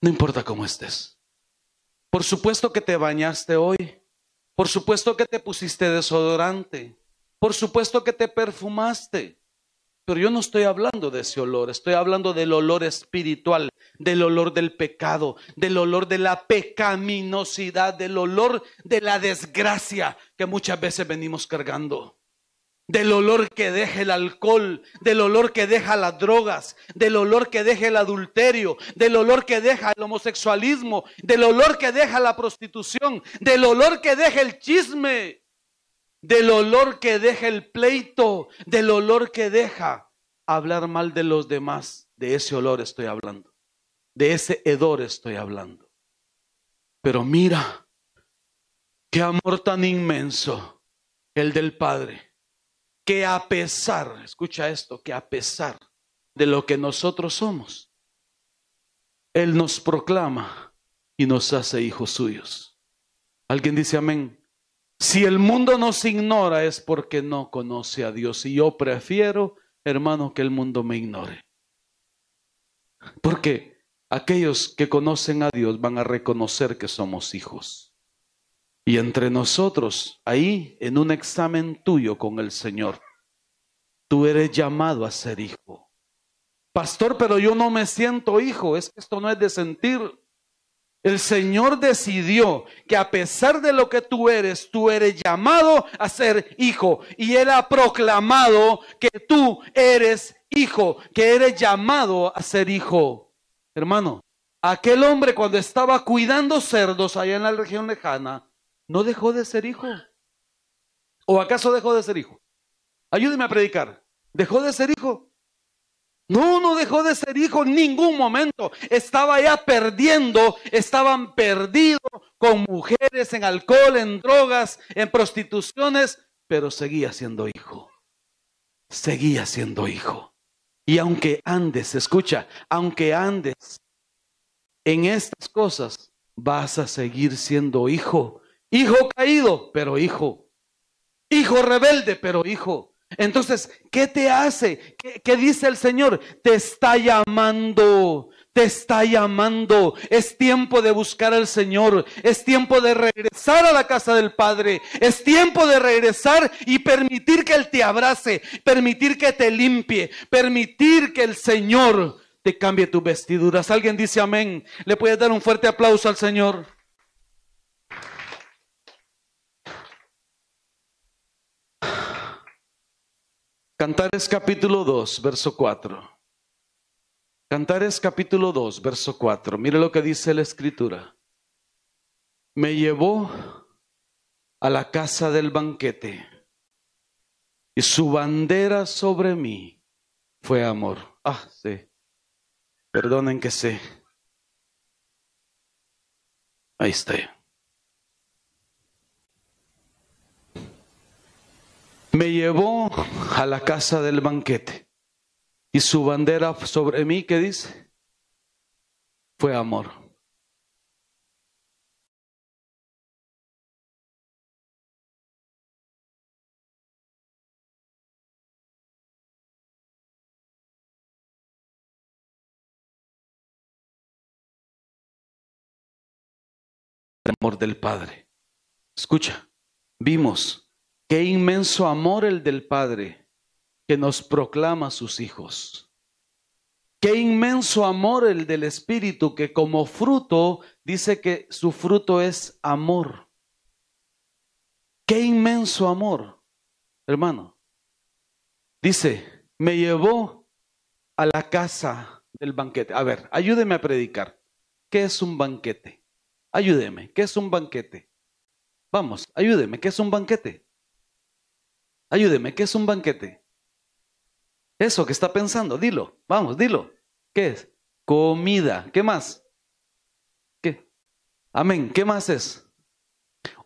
No importa cómo estés. Por supuesto que te bañaste hoy. Por supuesto que te pusiste desodorante. Por supuesto que te perfumaste. Pero yo no estoy hablando de ese olor, estoy hablando del olor espiritual, del olor del pecado, del olor de la pecaminosidad, del olor de la desgracia que muchas veces venimos cargando. Del olor que deja el alcohol, del olor que deja las drogas, del olor que deja el adulterio, del olor que deja el homosexualismo, del olor que deja la prostitución, del olor que deja el chisme del olor que deja el pleito, del olor que deja hablar mal de los demás. De ese olor estoy hablando. De ese hedor estoy hablando. Pero mira, qué amor tan inmenso el del Padre, que a pesar, escucha esto, que a pesar de lo que nosotros somos, Él nos proclama y nos hace hijos suyos. ¿Alguien dice amén? Si el mundo nos ignora es porque no conoce a Dios. Y yo prefiero, hermano, que el mundo me ignore. Porque aquellos que conocen a Dios van a reconocer que somos hijos. Y entre nosotros, ahí, en un examen tuyo con el Señor, tú eres llamado a ser hijo. Pastor, pero yo no me siento hijo. Es que esto no es de sentir. El Señor decidió que a pesar de lo que tú eres, tú eres llamado a ser hijo. Y Él ha proclamado que tú eres hijo, que eres llamado a ser hijo. Hermano, aquel hombre cuando estaba cuidando cerdos allá en la región lejana, ¿no dejó de ser hijo? ¿O acaso dejó de ser hijo? Ayúdeme a predicar. ¿Dejó de ser hijo? No, no dejó de ser hijo en ningún momento. Estaba ya perdiendo, estaban perdidos con mujeres, en alcohol, en drogas, en prostituciones, pero seguía siendo hijo. Seguía siendo hijo. Y aunque andes, escucha, aunque andes en estas cosas, vas a seguir siendo hijo. Hijo caído, pero hijo. Hijo rebelde, pero hijo. Entonces, ¿qué te hace? ¿Qué, dice el Señor? Te está llamando, te está llamando. Es tiempo de buscar al Señor. Es tiempo de regresar a la casa del Padre. Es tiempo de regresar y permitir que Él te abrace, permitir que te limpie, permitir que el Señor te cambie tus vestiduras. Alguien dice amén. Le puedes dar un fuerte aplauso al Señor. Cantares capítulo 2, verso 4. Cantares capítulo 2, verso 4. Mire lo que dice la escritura. Me llevó a la casa del banquete y su bandera sobre mí fue amor. Ah, sí. Perdonen que sé. Ahí está. me llevó a la casa del banquete y su bandera sobre mí, ¿qué dice? Fue amor. El amor del Padre. Escucha, vimos qué inmenso amor el del Padre que nos proclama sus hijos. Qué inmenso amor el del Espíritu que como fruto dice que su fruto es amor. Qué inmenso amor, hermano. Dice, me llevó a la casa del banquete. A ver, ayúdeme a predicar. ¿Qué es un banquete? Ayúdeme, ¿qué es un banquete? Vamos, ayúdeme, ¿qué es un banquete? Ayúdeme, ¿qué es un banquete? Eso que está pensando, dilo, vamos, dilo. ¿Qué es? Comida. ¿Qué más? ¿Qué? Amén. ¿Qué más es?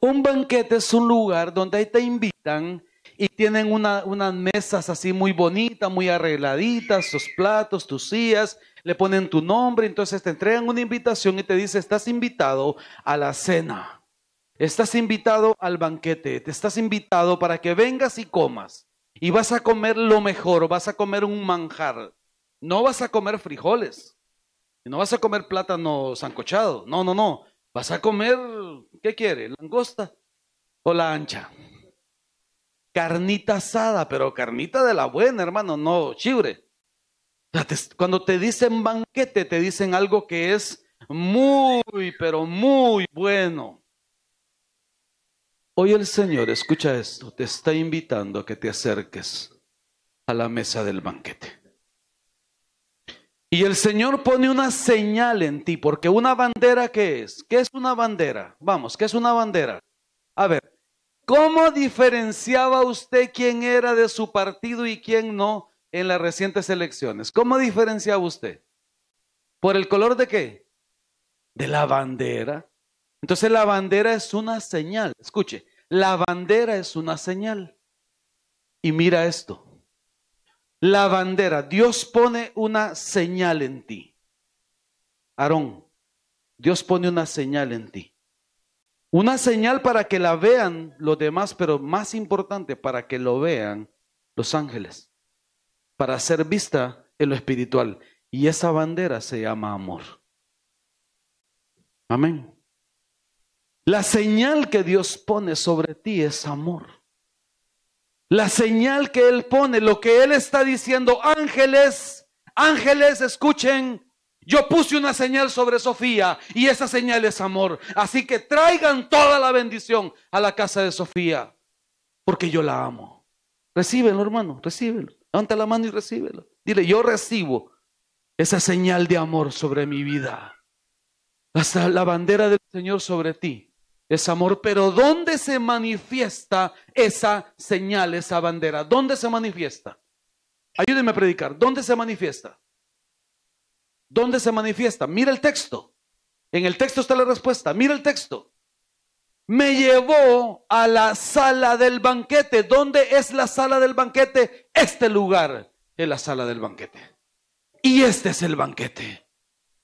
Un banquete es un lugar donde ahí te invitan y tienen unas mesas así muy bonitas, muy arregladitas, tus platos, tus sillas, le ponen tu nombre, entonces te entregan una invitación y te dice, estás invitado a la cena, estás invitado al banquete, te estás invitado para que vengas y comas. Y vas a comer lo mejor, vas a comer un manjar. No vas a comer frijoles, no vas a comer plátano sancochado, no, no, no. Vas a comer, ¿qué quiere? ¿Langosta o la ancha? carnita asada, pero carnita de la buena, hermano, no chibre. Cuando te dicen banquete, te dicen algo que es muy, pero muy bueno. Hoy el Señor, escucha esto, te está invitando a que te acerques a la mesa del banquete. Y el Señor pone una señal en ti, porque una bandera, ¿qué es? ¿Qué es una bandera? Vamos, ¿qué es una bandera? A ver, ¿Cómo diferenciaba usted quién era de su partido y quién no en las recientes elecciones? ¿Cómo diferenciaba usted? ¿Por el color de qué? De la bandera. Entonces la bandera es una señal. Escuche, la bandera es una señal. Y mira esto. La bandera, Dios pone una señal en ti. Aarón, Dios pone una señal en ti. Una señal para que la vean los demás, pero más importante, para que lo vean los ángeles, para ser vista en lo espiritual. Y esa bandera se llama amor. Amén. La señal que Dios pone sobre ti es amor. La señal que Él pone, lo que Él está diciendo, ángeles, ángeles, escuchen, yo puse una señal sobre Sofía y esa señal es amor. Así que traigan toda la bendición a la casa de Sofía, porque yo la amo. Recíbelo, hermano, recíbelo. Levanta la mano y recíbelo. Dile, yo recibo esa señal de amor sobre mi vida. Hasta la bandera del Señor sobre ti es amor. Pero ¿dónde se manifiesta esa señal, esa bandera? ¿Dónde se manifiesta? Ayúdenme a predicar. ¿Dónde se manifiesta? ¿Dónde se manifiesta? Mira el texto. En el texto está la respuesta. Mira el texto. Me llevó a la sala del banquete. ¿Dónde es la sala del banquete? Este lugar es la sala del banquete. Y este es el banquete.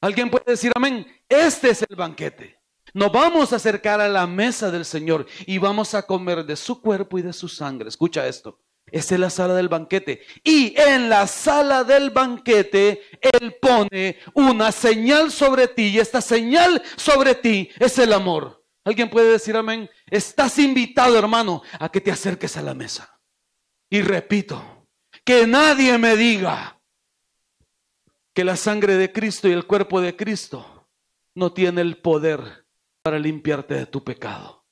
¿Alguien puede decir amén? Este es el banquete. Nos vamos a acercar a la mesa del Señor y vamos a comer de su cuerpo y de su sangre. Escucha esto. Esa es la sala del banquete. Y en la sala del banquete, Él pone una señal sobre ti. Y esta señal sobre ti es el amor. ¿Alguien puede decir amén? Estás invitado, hermano, a que te acerques a la mesa. Y repito, que nadie me diga que la sangre de Cristo y el cuerpo de Cristo no tiene el poder para limpiarte de tu pecado.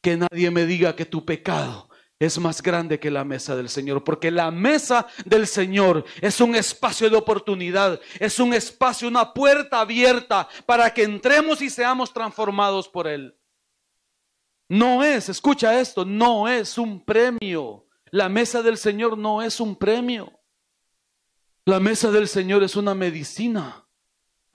Que nadie me diga que tu pecado es más grande que la mesa del Señor, porque la mesa del Señor es un espacio de oportunidad, es un espacio, una puerta abierta para que entremos y seamos transformados por Él. No es, escucha esto, no es un premio. La mesa del Señor no es un premio. La mesa del Señor es una medicina.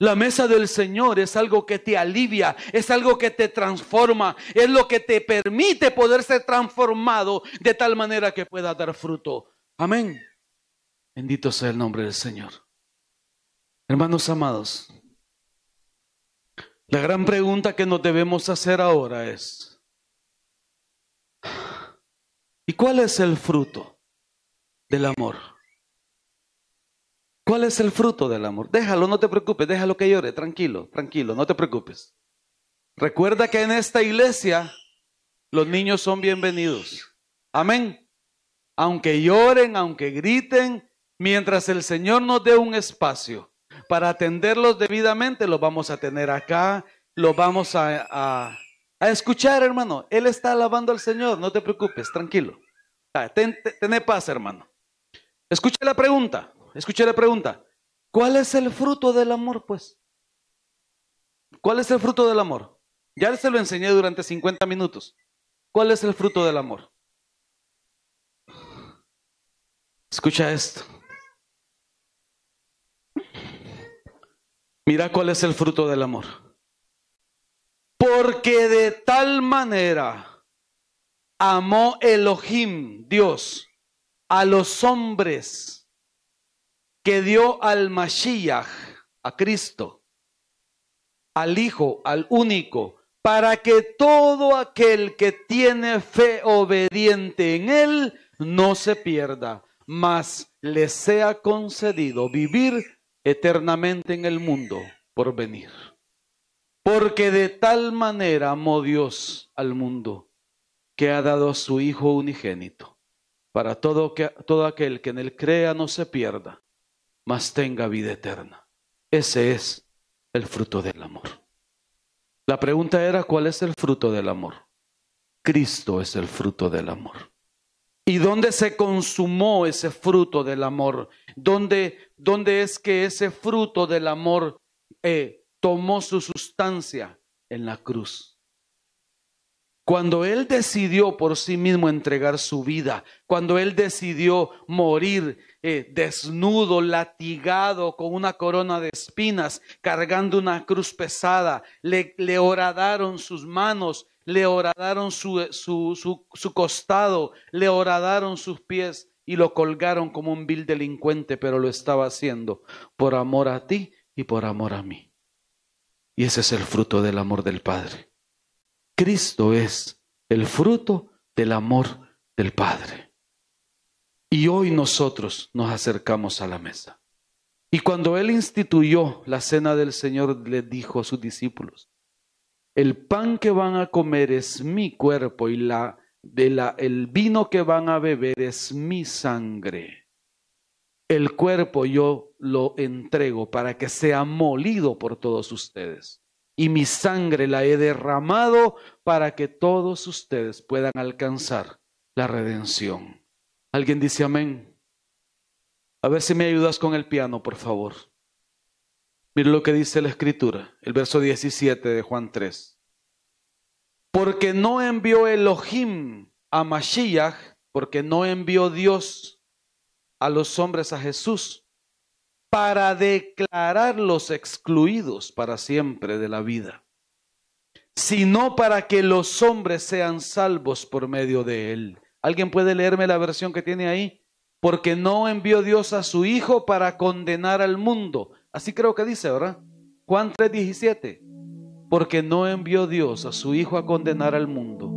La mesa del Señor es algo que te alivia, es algo que te transforma, es lo que te permite poder ser transformado de tal manera que pueda dar fruto. Amén. Bendito sea el nombre del Señor. Hermanos amados, la gran pregunta que nos debemos hacer ahora es, ¿y cuál es el fruto del amor? ¿Cuál es el fruto del amor? Déjalo, no te preocupes, déjalo que llore, tranquilo, tranquilo, no te preocupes. Recuerda que en esta iglesia los niños son bienvenidos. Amén. Aunque lloren, aunque griten, mientras el Señor nos dé un espacio para atenderlos debidamente, los vamos a tener acá, los vamos a, escuchar, hermano. Él está alabando al Señor, no te preocupes, tranquilo. Ah, ten, paz, hermano. Escuche la pregunta, escuche la pregunta. ¿Cuál es el fruto del amor, pues? ¿Cuál es el fruto del amor? Ya se lo enseñé durante 50 minutos. ¿Cuál es el fruto del amor? Escucha esto. Mira cuál es el fruto del amor. Porque de tal manera amó Elohim, Dios, a los hombres que dio al Mashiach, a Cristo, al Hijo, al único, para que todo aquel que tiene fe obediente en Él no se pierda, mas le sea concedido vivir eternamente en el mundo por venir. Porque de tal manera amó Dios al mundo que ha dado a su Hijo unigénito, para todo, que, todo aquel que en él crea no se pierda, mas tenga vida eterna. Ese es el fruto del amor. La pregunta era, ¿cuál es el fruto del amor? Cristo es el fruto del amor. ¿Y dónde se consumó ese fruto del amor? ¿Dónde, dónde es que ese fruto del amor eh, tomó su sustancia? En la cruz. Cuando Él decidió por sí mismo entregar su vida, cuando Él decidió morir eh, desnudo, latigado, con una corona de espinas, cargando una cruz pesada, le, horadaron sus manos, le horadaron su, su, su, costado, le horadaron sus pies y lo colgaron como un vil delincuente, pero lo estaba haciendo por amor a ti y por amor a mí. Y ese es el fruto del amor del Padre. Cristo es el fruto del amor del Padre. Y hoy nosotros nos acercamos a la mesa. Y cuando Él instituyó la cena del Señor, le dijo a sus discípulos, el pan que van a comer es mi cuerpo y la, de la, el vino que van a beber es mi sangre. El cuerpo yo lo entrego para que sea molido por todos ustedes. Y mi sangre la he derramado para que todos ustedes puedan alcanzar la redención. ¿Alguien dice amén? A ver si me ayudas con el piano, por favor. Mira lo que dice la escritura, el verso 17 de Juan 3. Porque no envió Elohim a Mashiach, porque no envió Dios a los hombres a Jesús, para declararlos excluidos para siempre de la vida, sino para que los hombres sean salvos por medio de él. ¿Alguien puede leerme la versión que tiene ahí? Porque no envió Dios a su Hijo para condenar al mundo, Así creo que dice, ¿verdad? Juan 3:17. Porque no envió Dios a su Hijo a condenar al mundo.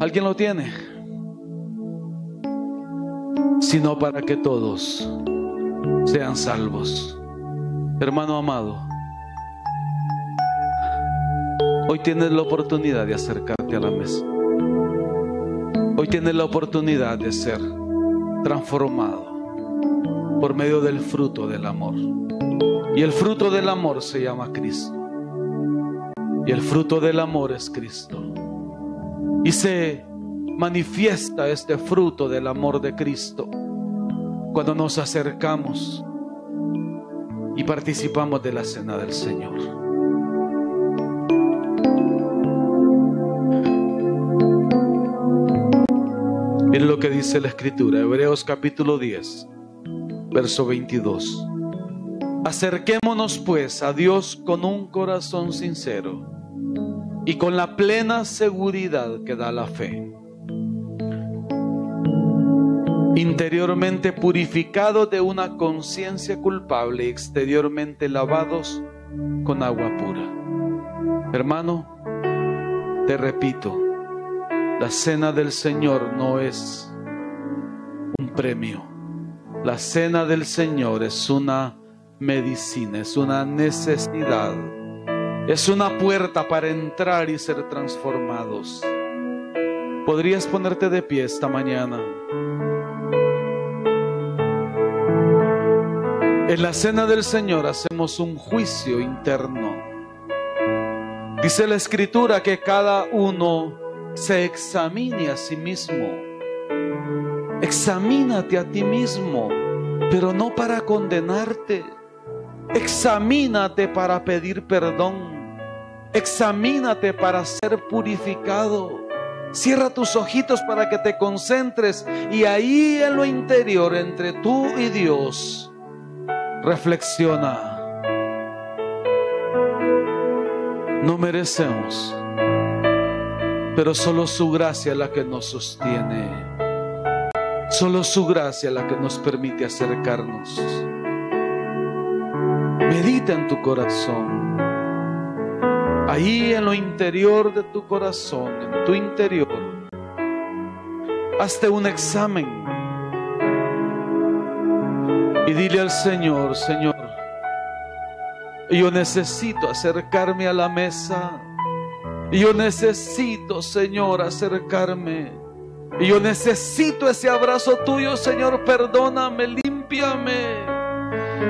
¿Alguien lo tiene? Sino para que todos sean salvos. Hermano amado, hoy tienes la oportunidad de acercarte a la mesa. Hoy tienes la oportunidad de ser transformado por medio del fruto del amor. Y el fruto del amor se llama Cristo. Y el fruto del amor es Cristo. Y se manifiesta este fruto del amor de Cristo cuando nos acercamos y participamos de la cena del Señor. Miren lo que dice la Escritura, Hebreos capítulo 10 verso 22. Acerquémonos pues a Dios con un corazón sincero y con la plena seguridad que da la fe. Interiormente purificados de una conciencia culpable y exteriormente lavados con agua pura. Hermano, te repito, la cena del Señor no es un premio la cena del Señor es una medicina, es una necesidad, Es una puerta para entrar y ser transformados. ¿Podrías ponerte de pie esta mañana? En la cena del Señor hacemos un juicio interno. Dice la escritura que cada uno se examine a sí mismo. Examínate a ti mismo, pero no para condenarte. Examínate para pedir perdón. Examínate para ser purificado. Cierra tus ojitos para que te concentres y ahí en lo interior, entre tú y Dios, reflexiona. No merecemos, pero solo su gracia es la que nos sostiene. Solo su gracia es la que nos permite acercarnos. Medita en tu corazón ahí en lo interior de tu corazón, en tu interior, hazte un examen y dile al Señor, Señor, yo necesito acercarme a la mesa. Yo necesito, Señor, acercarme. Yo necesito ese abrazo tuyo, Señor. Perdóname, límpiame.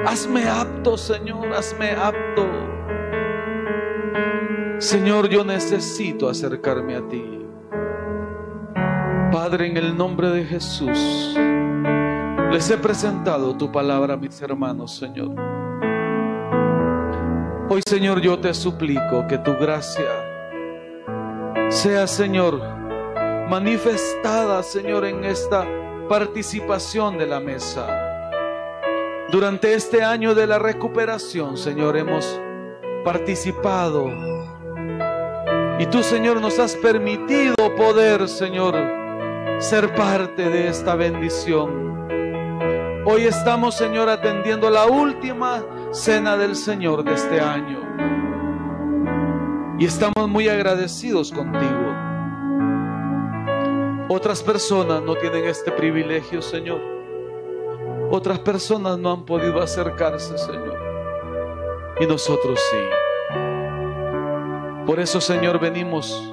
Hazme apto, Señor, hazme apto. Señor, yo necesito acercarme a ti. Padre, en el nombre de Jesús, les he presentado tu palabra a mis hermanos, Señor. Hoy, Señor, yo te suplico que tu gracia sea, Señor, manifestada, Señor, en esta participación de la mesa. Durante este año de la recuperación, Señor, hemos participado y tú, Señor, nos has permitido poder, Señor, ser parte de esta bendición. Hoy estamos, Señor, atendiendo la última cena del Señor de este año. Y estamos muy agradecidos contigo. Otras personas no tienen este privilegio, Señor. Otras personas no han podido acercarse, Señor. Y nosotros sí. Por eso, Señor, venimos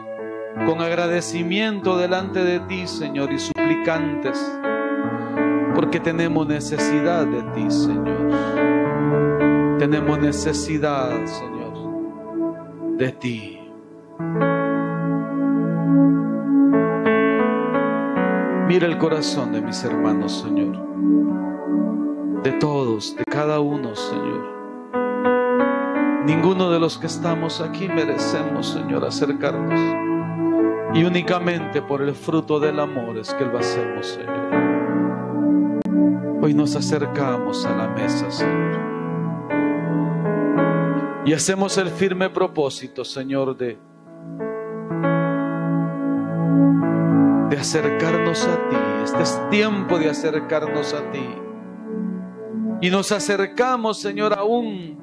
con agradecimiento delante de ti, Señor, y suplicantes, porque tenemos necesidad de ti, Señor. Tenemos necesidad, Señor, de ti. Mira el corazón de mis hermanos, Señor. De todos, de cada uno, Señor. Ninguno de los que estamos aquí merecemos, Señor, acercarnos. Y únicamente por el fruto del amor es que lo hacemos, Señor. Hoy nos acercamos a la mesa, Señor. Y hacemos el firme propósito, Señor, de, de acercarnos a ti. Este es tiempo de acercarnos a ti. Y nos acercamos, Señor, aún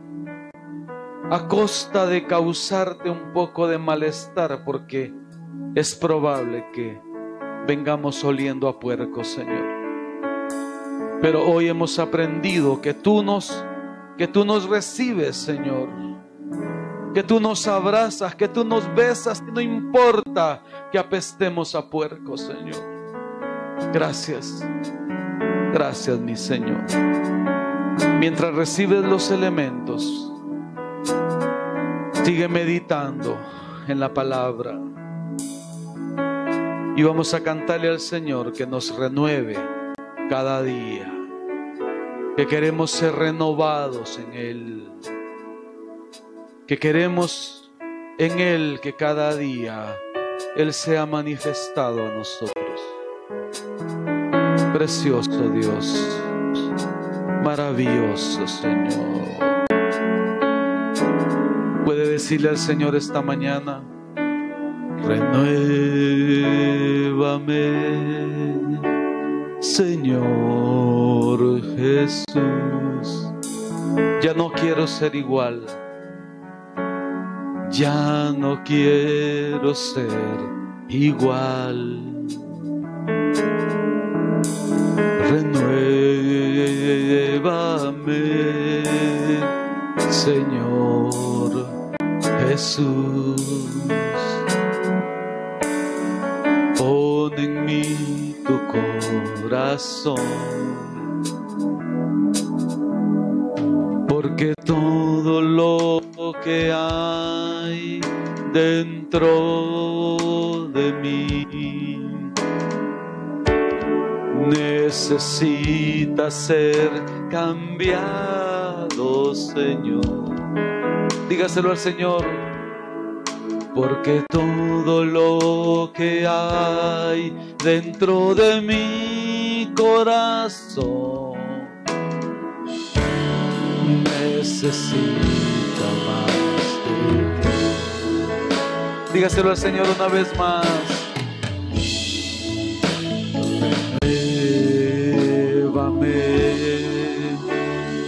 a costa de causarte un poco de malestar, porque es probable que vengamos oliendo a puerco, Señor. Pero hoy hemos aprendido que tú nos que tú nos recibes, Señor. Que tú nos abrazas, que tú nos besas, no importa que apestemos a puerco, Señor. Gracias. Gracias, mi Señor. Mientras recibes los elementos, Sigue meditando en la palabra. Y vamos a cantarle al Señor que nos renueve cada día. Que queremos ser renovados en Él. Que queremos en Él que cada día Él sea manifestado a nosotros. Precioso Dios. Maravilloso Señor puede decirle al Señor esta mañana, renuévame, Señor Jesús. Ya no quiero ser igual, ya no quiero ser igual. Renuévame, Señor Jesús. Pon en mí tu corazón. Porque todo dentro de mí necesita ser cambiado, Señor. Dígaselo al Señor, porque todo lo que hay dentro de mi corazón Dígaselo al Señor una vez más.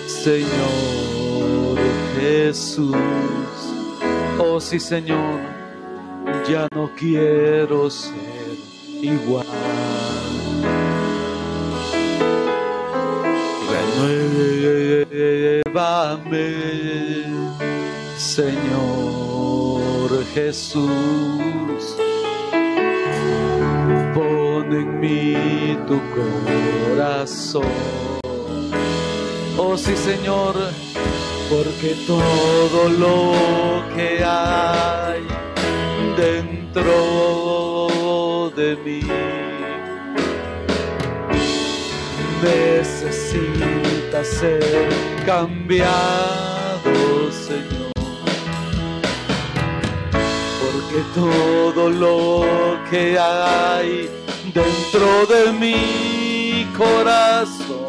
Señor Jesús. Oh sí, Señor, ya no quiero ser igual. Renuévame, Señor Jesús. Pon en mí tu corazón Oh sí, Señor, porque todo lo que hay dentro de mí necesita ser cambiado, Señor. Porque todo lo que hay dentro de mi corazón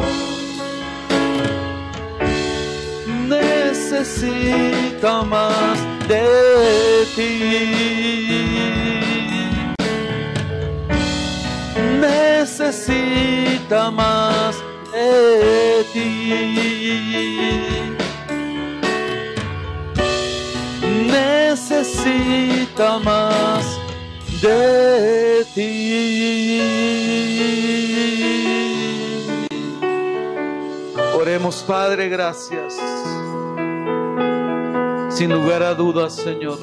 necesita más de ti. Necesita más de ti. Necesita más de ti. Oremos, Padre, gracias. Sin lugar a dudas, Señor,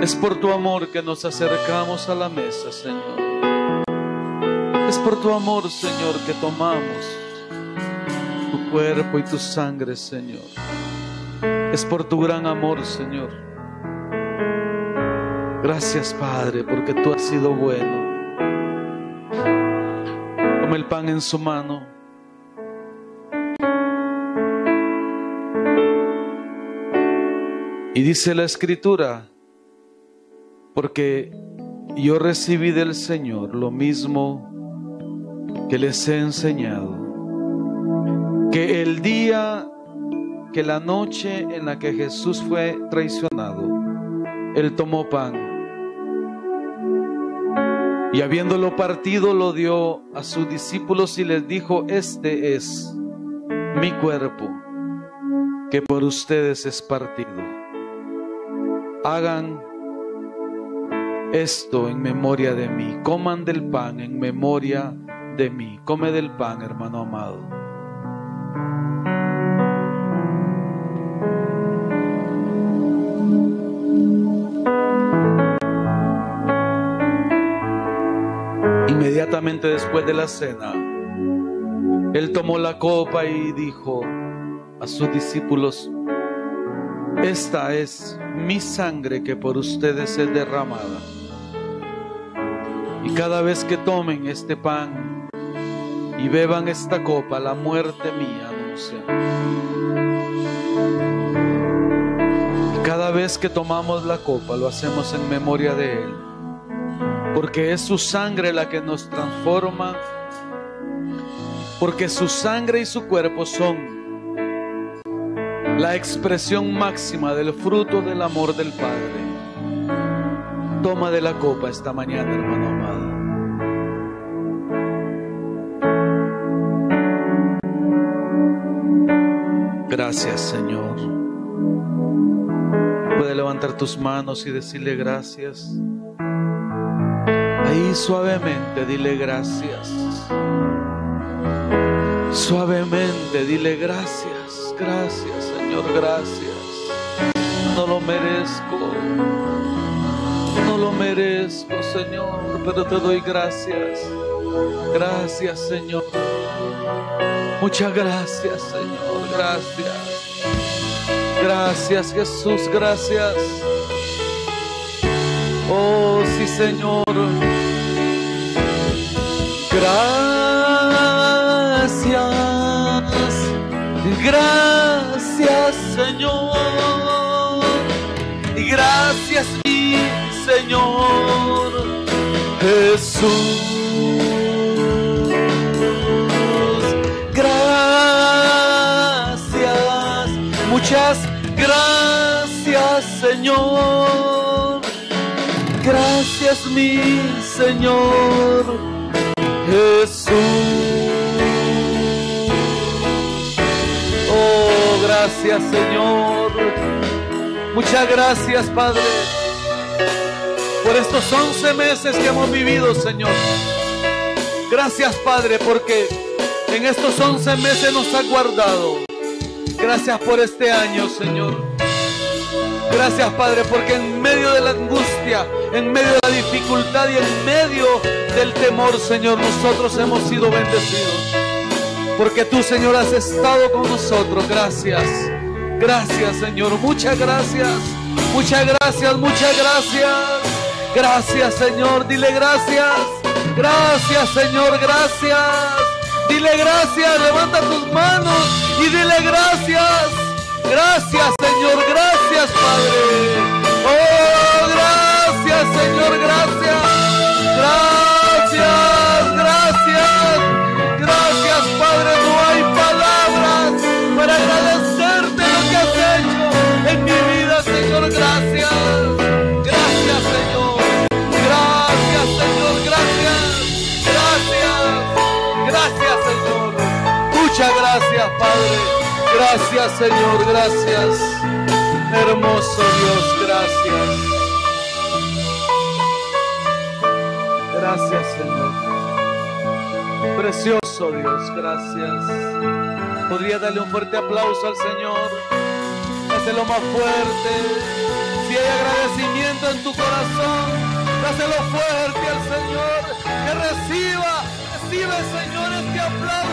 es por tu amor que nos acercamos a la mesa, Señor. Es por tu amor, Señor, que tomamos tu cuerpo y tu sangre, Señor. Es por tu gran amor, Señor. Gracias, Padre, porque tú has sido bueno. Toma el pan en su mano. Y dice la escritura, porque yo recibí del Señor lo mismo que les he enseñado, que el día, que la noche en la que Jesús fue traicionado, Él tomó pan y habiéndolo partido lo dio a sus discípulos y les dijo, este es mi cuerpo que por ustedes es partido hagan esto en memoria de mí. Coman del pan en memoria de mí. Come del pan, hermano amado. Inmediatamente después de la cena, él tomó la copa y dijo a sus discípulos, esta es mi sangre que por ustedes es derramada. Y cada vez que tomen este pan y beban esta copa, la muerte mía anuncia. Y cada vez que tomamos la copa, lo hacemos en memoria de Él. Porque es su sangre la que nos transforma. Porque su sangre y su cuerpo son la expresión máxima del fruto del amor del Padre. Toma de la copa esta mañana, hermano amado. Gracias, Señor. Puede levantar tus manos y decirle gracias. Ahí suavemente dile gracias. Suavemente dile gracias, gracias. Señor, gracias. no lo merezco. No lo merezco, Señor, pero te doy gracias. Gracias, Señor. Muchas gracias, Señor. Gracias. Gracias, Jesús. Gracias. Oh, sí, Señor. Gracias. Gracias, Señor. Gracias, mi Señor. Jesús. Gracias. Muchas gracias, Señor. Gracias, mi Señor. Jesús. Oh, gracias, Señor. Muchas gracias, Padre, por estos 11 meses que hemos vivido, Señor. Gracias, Padre, porque en estos 11 meses nos ha guardado. Gracias por este año, Señor. Gracias, Padre, porque en medio de la angustia, en medio de la dificultad y en medio del temor, Señor, nosotros hemos sido bendecidos. Porque tú, Señor, has estado con nosotros. Gracias. Gracias, Señor. Muchas gracias. Muchas gracias, muchas gracias. Gracias, Señor. Dile gracias. Gracias, Señor. Gracias. Dile gracias. Levanta tus manos y dile gracias. Gracias, Señor. Gracias, Padre. Oh, gracias, Señor. Gracias. Gracias, gracias. Gracias, Padre. No hay palabras para agradecerte lo que has hecho en mi vida, Señor. Gracias. Gracias, Señor. Gracias, Señor. Gracias. Gracias. Señor. Muchas gracias, Padre. Gracias, Señor. Gracias. Hermoso Dios, gracias. Gracias, Señor. Precioso Dios, gracias. Podría darle un fuerte aplauso al Señor. Dáselo más fuerte. Si hay agradecimiento en tu corazón, dáselo fuerte al Señor. Que reciba, recibe, Señor, este aplauso.